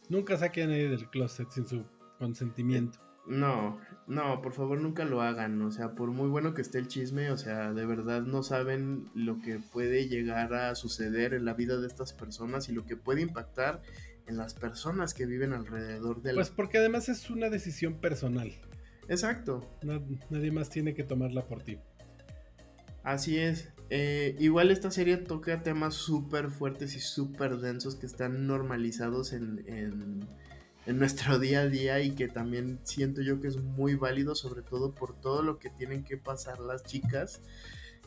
Nunca saque a nadie del closet sin su consentimiento. No, no, por favor nunca lo hagan. O sea, por muy bueno que esté el chisme, o sea, de verdad no saben lo que puede llegar a suceder en la vida de estas personas y lo que puede impactar en las personas que viven alrededor de la... Pues porque además es una decisión personal. Exacto. nadie más tiene que tomarla por ti. Así es. Eh, igual esta serie toca temas súper fuertes y súper densos que están normalizados en, en, nuestro *laughs* día a día y que también siento yo que es muy válido, sobre todo por todo lo que tienen que pasar las chicas.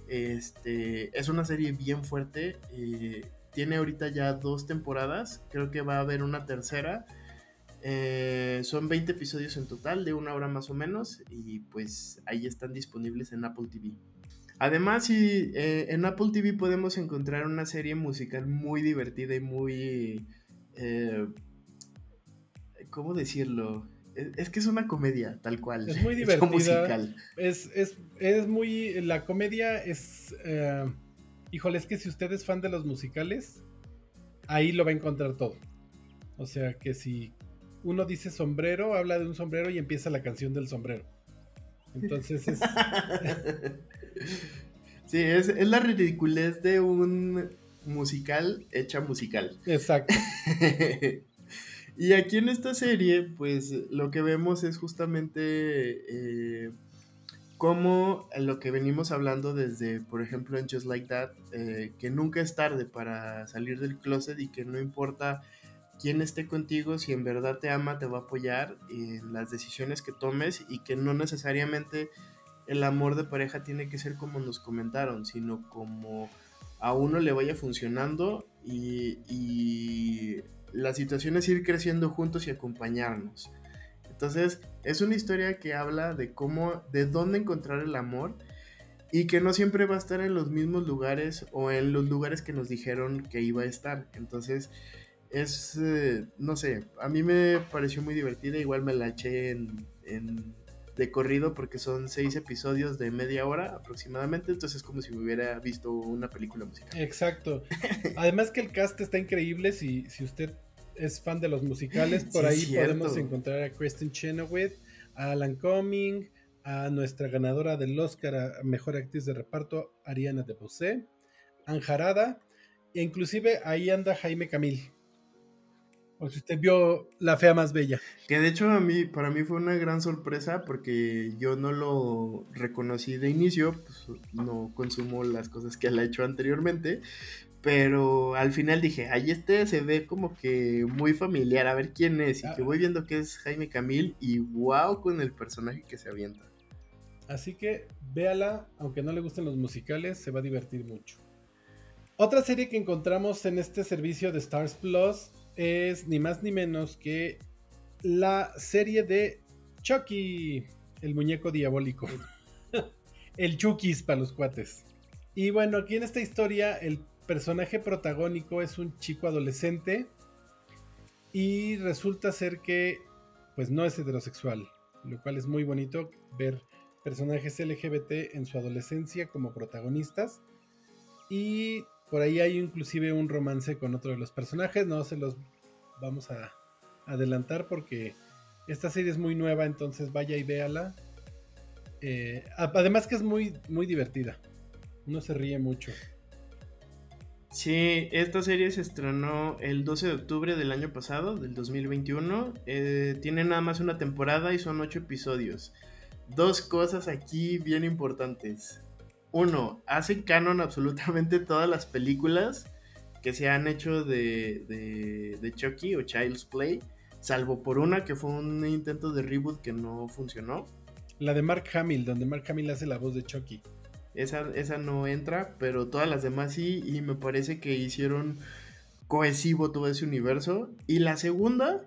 Este, es una serie bien fuerte. Eh, tiene ahorita ya dos temporadas. Creo que va a haber una tercera. Eh, son 20 episodios en total, de una hora más o menos. Y pues ahí están disponibles en Apple TV. Además, sí, eh, en Apple TV podemos encontrar una serie musical muy divertida y muy... Eh, ¿Cómo decirlo? Es, que es una comedia, tal cual. Es muy *laughs* divertida. musical. Es, es, muy... La comedia es... Eh, híjole, es que si usted es fan de los musicales, ahí lo va a encontrar todo. O sea que si uno dice sombrero, habla de un sombrero y empieza la canción del sombrero. Entonces es... *laughs* *laughs* sí, es, la ridiculez de un musical hecha musical. Exacto. *laughs* y aquí en esta serie, pues lo que vemos es justamente eh, como lo que venimos hablando desde, por ejemplo, en Just Like That, eh, que nunca es tarde para salir del closet y que no importa quién esté contigo, si en verdad te ama, te va a apoyar en las decisiones que tomes y que no necesariamente el amor de pareja tiene que ser como nos comentaron, sino como a uno le vaya funcionando y, la situación es ir creciendo juntos y acompañarnos. Entonces, es una historia que habla de cómo, de dónde encontrar el amor y que no siempre va a estar en los mismos lugares o en los lugares que nos dijeron que iba a estar. Entonces, es, eh, no sé, a mí me pareció muy divertida, igual me la eché en de corrido porque son seis episodios de media hora aproximadamente, entonces es como si me hubiera visto una película musical. Exacto. *laughs* Además que el cast está increíble, si, si usted es fan de los musicales, por ahí podemos encontrar a Kristen Chenoweth, a Alan Cumming, a nuestra ganadora del Oscar a Mejor Actriz de Reparto, Ariana DeBose, Anjarada, e inclusive ahí anda Jaime Camil. O si usted vio La Fea Más Bella. Que de hecho a mí, para mí fue una gran sorpresa porque yo no lo reconocí de inicio, pues no consumo las cosas que él ha hecho anteriormente, Pero al final dije, ay, este se ve como que muy familiar, a ver quién es. Y que voy viendo que es Jaime Camil y wow con el personaje que se avienta. Así que véala, aunque no le gusten los musicales, se va a divertir mucho. Otra serie que encontramos en este servicio de Stars Plus es ni más ni menos que la serie de Chucky, el muñeco diabólico. *laughs* el Chukis para los cuates. Y bueno, aquí en esta historia el personaje protagónico es un chico adolescente y resulta ser que pues no es heterosexual, lo cual es muy bonito ver personajes LGBT en su adolescencia como protagonistas y por ahí hay inclusive un romance con otro de los personajes, no se los vamos a adelantar porque esta serie es muy nueva, entonces vaya y véala. Eh, además que es muy, muy divertida. Uno se ríe mucho. Sí, esta serie se estrenó el 12 de octubre del año pasado, del 2021. Eh, tiene nada más una temporada y son ocho episodios. Dos cosas aquí bien importantes. Uno, hace canon absolutamente todas las películas que se han hecho de, de, de Chucky o Child's Play, salvo por una que fue un intento de reboot que no funcionó. La de Mark Hamill, donde Mark Hamill hace la voz de Chucky. Esa, no entra, pero todas las demás sí, y me parece que hicieron cohesivo todo ese universo. Y la segunda,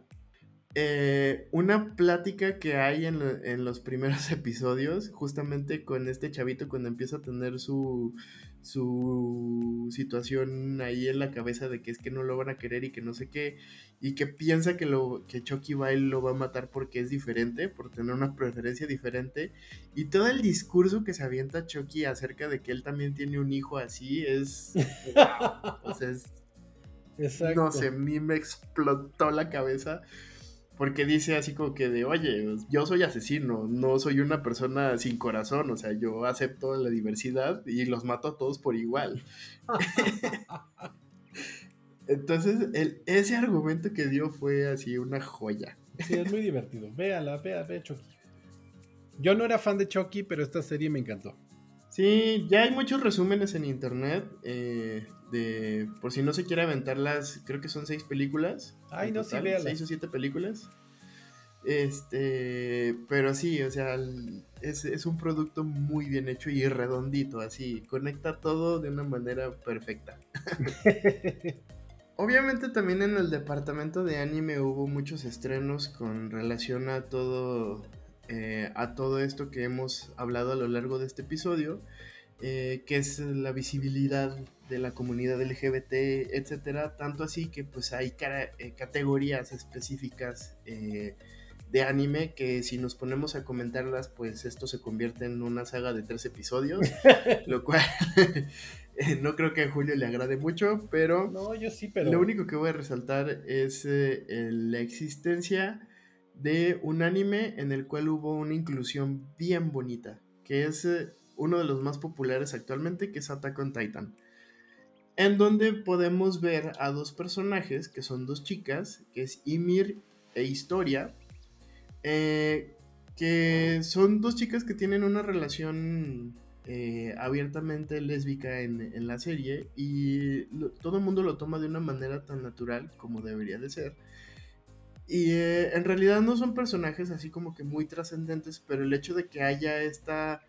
eh, una plática que hay en, en, los primeros *laughs* episodios, justamente con este chavito cuando empieza a tener su, su situación ahí en la cabeza de que es que no lo van a querer y que no sé qué, y que piensa que, lo, que Chucky Bale lo va a matar porque es diferente, por tener una preferencia diferente, y todo el discurso que se avienta Chucky acerca de que él también tiene un hijo así es... *laughs* o sea, es... No sé, a mí me explotó la cabeza porque dice así como que de, oye, yo soy asesino, no soy una persona sin corazón, o sea, yo acepto la diversidad y los mato a todos por igual. *laughs* Entonces, el, ese argumento que dio fue así una joya. Sí, es muy divertido. Véala, vea, vea Chucky. Yo no era fan de Chucky, pero esta serie me encantó. Sí, ya hay muchos resúmenes en internet. Eh, de por si no se quiere aventar las, creo que son seis películas. Ay, no, sí, Seis o siete películas. Este, pero sí, o sea, es, es, un producto muy bien hecho y redondito, así, conecta todo de una manera perfecta. *laughs* Obviamente también en el departamento de anime hubo muchos estrenos con relación a todo, eh, a todo esto que hemos hablado a lo largo de este episodio. Eh, que es la visibilidad de la comunidad LGBT, etcétera, tanto así que pues hay eh, categorías específicas eh, de anime que si nos ponemos a comentarlas, pues esto se convierte en una saga de tres episodios, *laughs* lo cual *laughs* no creo que a Julio le agrade mucho, pero, no, yo sí, pero... lo único que voy a resaltar es la existencia de un anime en el cual hubo una inclusión bien bonita, que es uno de los más populares actualmente, que es Attack on Titan. En donde podemos ver a dos personajes, que son dos chicas, que es Ymir e Historia, eh, que son dos chicas que tienen una relación eh, abiertamente lésbica en, la serie y todo el mundo lo toma de una manera tan natural como debería de ser. Y eh, en realidad no son personajes así como que muy trascendentes, pero el hecho de que haya esta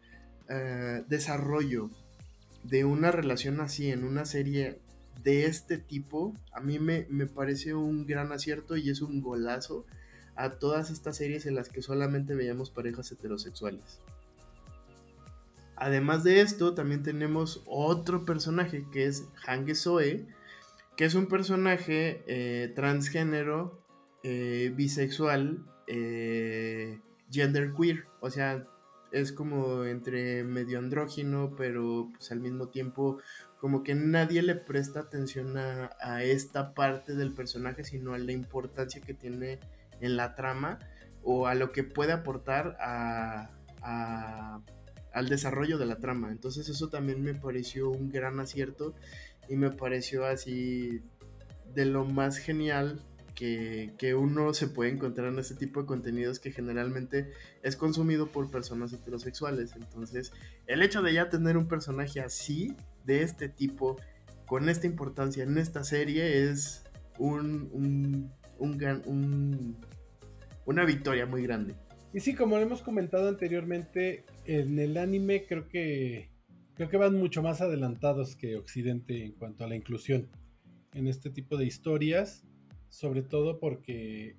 eh, desarrollo de una relación así en una serie de este tipo, a mí me, me parece un gran acierto y es un golazo a todas estas series en las que solamente veíamos parejas heterosexuales. Además de esto, también tenemos otro personaje que es Hange Soe, que es un personaje eh, transgénero, eh, bisexual, genderqueer, o sea, es como entre medio andrógino, pero pues al mismo tiempo como que nadie le presta atención a, esta parte del personaje, sino a la importancia que tiene en la trama o a lo que puede aportar a, al desarrollo de la trama. Entonces eso también me pareció un gran acierto y me pareció así de lo más genial que, uno se puede encontrar en este tipo de contenidos que generalmente es consumido por personas heterosexuales. Entonces, el hecho de ya tener un personaje así, de este tipo, con esta importancia en esta serie es un, un, una victoria muy grande. Y sí, como hemos comentado anteriormente, en el anime creo que creo que van mucho más adelantados que Occidente en cuanto a la inclusión en este tipo de historias, sobre todo porque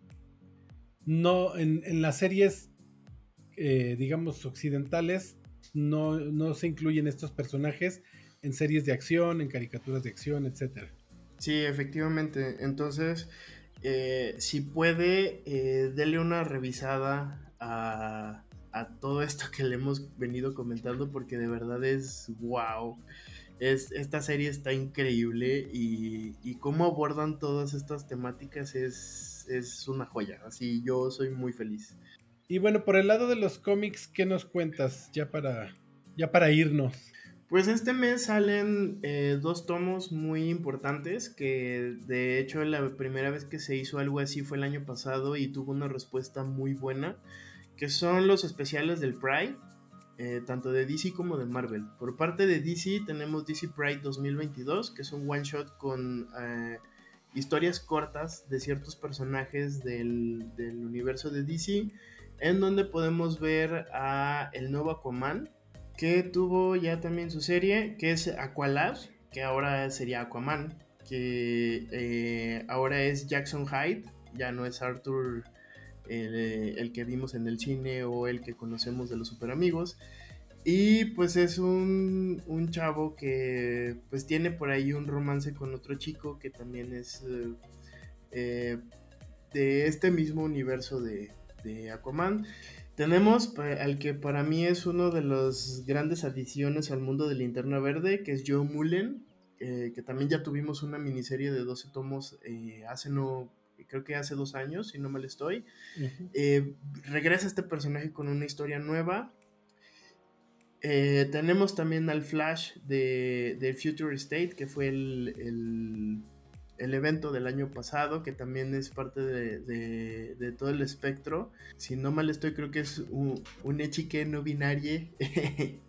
no en, las series, eh, digamos, occidentales, no, no, se incluyen estos personajes en series de acción, en caricaturas de acción, etc. Sí, efectivamente. Entonces, eh, si puede, eh, dele una revisada a, a todo esto que le hemos venido comentando porque de verdad es wow. Es, esta serie está increíble y, y cómo abordan todas estas temáticas es, es, una joya. Así yo soy muy feliz. Y bueno, por el lado de los cómics, ¿qué nos cuentas ya para, ya para irnos? Pues este mes salen eh, dos tomos muy importantes que de hecho la primera vez que se hizo algo así fue el año pasado y tuvo una respuesta muy buena que son los especiales del Pride, eh, tanto de DC como de Marvel. Por parte de DC tenemos DC Pride 2022, que es un one shot con eh, historias cortas de ciertos personajes del, universo de DC, en donde podemos ver a el nuevo Aquaman, que tuvo ya también su serie, que es Aqualad, que ahora sería Aquaman, que eh, ahora es Jackson Hyde, ya no es Arthur eh, el, que vimos en el cine o el que conocemos de los super amigos. Y pues es un, un, chavo que pues tiene por ahí un romance con otro chico que también es eh, eh, de este mismo universo de, Aquaman. Tenemos al que para mí es uno de las grandes adiciones al mundo de Linterna Verde, que es Joe Mullen, que también ya tuvimos una miniserie de 12 tomos hace no creo que hace dos años, si no mal estoy. Eh, regresa este personaje con una historia nueva. Eh, tenemos también al Flash de, Future State, que fue el, evento del año pasado, que también es parte de, todo el espectro. Si no mal estoy, creo que es un, un echique no binario *laughs*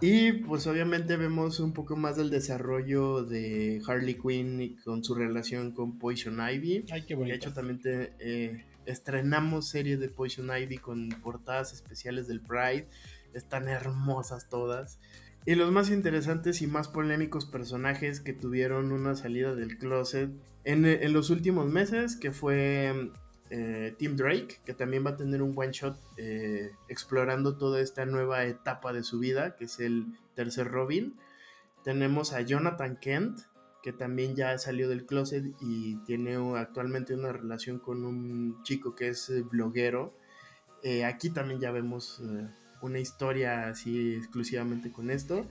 Y pues obviamente vemos un poco más del desarrollo de Harley Quinn con su relación con Poison Ivy. Ay, qué bonito. De hecho, también eh, estrenamos series de Poison Ivy con portadas especiales del Pride. Están hermosas todas. Y los más interesantes y más polémicos personajes que tuvieron una salida del closet en, en los últimos meses, que fue eh, Tim Drake, que también va a tener un one shot eh, explorando toda esta nueva etapa de su vida, que es el tercer Robin. Tenemos a Jonathan Kent, que también ya salió del closet y tiene actualmente una relación con un chico que es eh, bloguero. aquí también ya vemos una historia así exclusivamente con esto.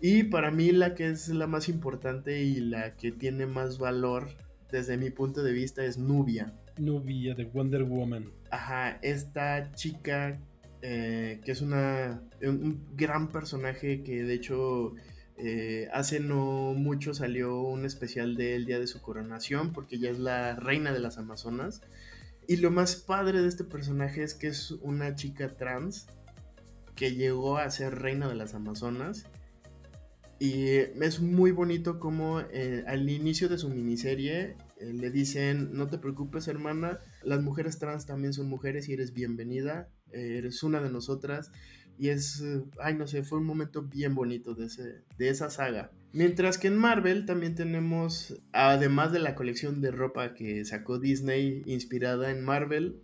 Y para mí la que es la más importante y la que tiene más valor desde mi punto de vista es Nubia. Nubia de Wonder Woman. Ajá, esta chica eh, que es una, un gran personaje que de hecho eh, hace no mucho salió un especial del día de su coronación porque ella es la reina de las Amazonas. Y lo más padre de este personaje es que es una chica trans que llegó a ser reina de las Amazonas. Y es muy bonito como eh, al inicio de su miniserie le dicen, no te preocupes hermana, las mujeres trans también son mujeres y eres bienvenida, eh, eres una de nosotras. Y es, eh, ay no sé, fue un momento bien bonito de, ese, de esa saga. Mientras que en Marvel también tenemos, además de la colección de ropa que sacó Disney inspirada en Marvel,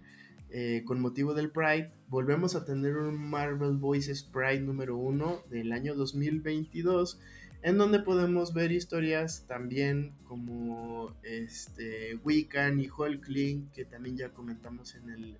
con motivo del Pride, volvemos a tener un Marvel Voices Pride número 1 del año 2022 en donde podemos ver historias también como este Wiccan y Hulkling, que también ya comentamos en el,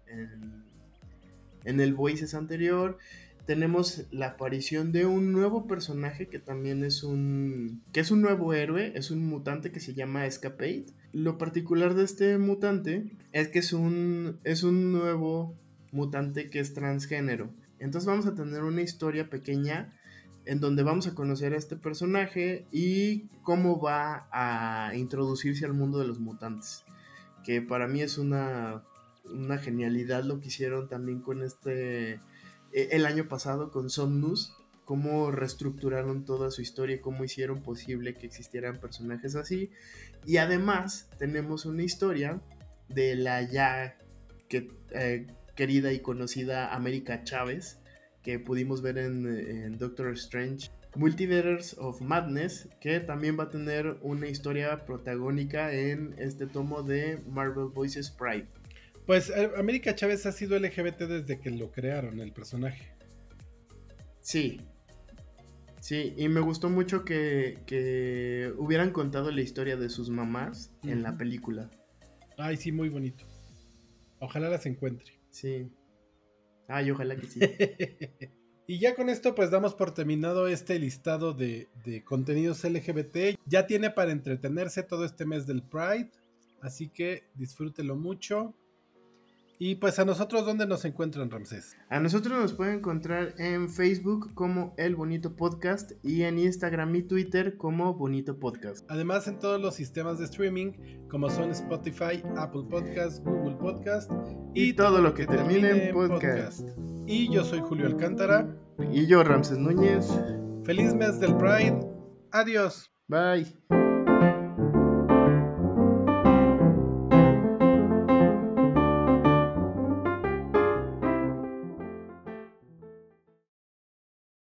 en, el Voices anterior. Tenemos la aparición de un nuevo personaje que también es un que es un nuevo héroe, es un mutante que se llama Escapade. Lo particular de este mutante es que es un es un nuevo mutante que es transgénero. Entonces vamos a tener una historia pequeña en donde vamos a conocer a este personaje y cómo va a introducirse al mundo de los mutantes. Que para mí es una, una genialidad lo que hicieron también con este, e, el año pasado con Somnus, cómo reestructuraron toda su historia, cómo hicieron posible que existieran personajes así. Y además tenemos una historia de la ya eh, querida y conocida América Chávez, que pudimos ver en, Doctor Strange. Multiverse of Madness, que también va a tener una historia protagónica en este tomo de Marvel Voices Pride. Pues eh, América Chávez ha sido LGBT desde que lo crearon, el personaje. Sí, Sí, y me gustó mucho que, hubieran contado la historia de sus mamás en la película. Ay, sí, muy bonito. Ojalá las encuentre. Sí. Ay, ojalá que sí. *laughs* y ya con esto pues damos por terminado este listado de, de contenidos LGBT. Ya tiene para entretenerse todo este mes del Pride. Así que disfrútelo mucho. Y pues a nosotros, ¿dónde nos encuentran, Ramsés? A nosotros nos pueden encontrar en Facebook como El Bonito Podcast y en Instagram y Twitter como Bonito Podcast. Además en todos los sistemas de streaming como son Spotify, Apple Podcast, Google Podcast y, todo, lo que, termine en podcast. Y yo soy Julio Alcántara. Y yo, Ramsés Núñez. Feliz mes del Pride. Adiós. Bye.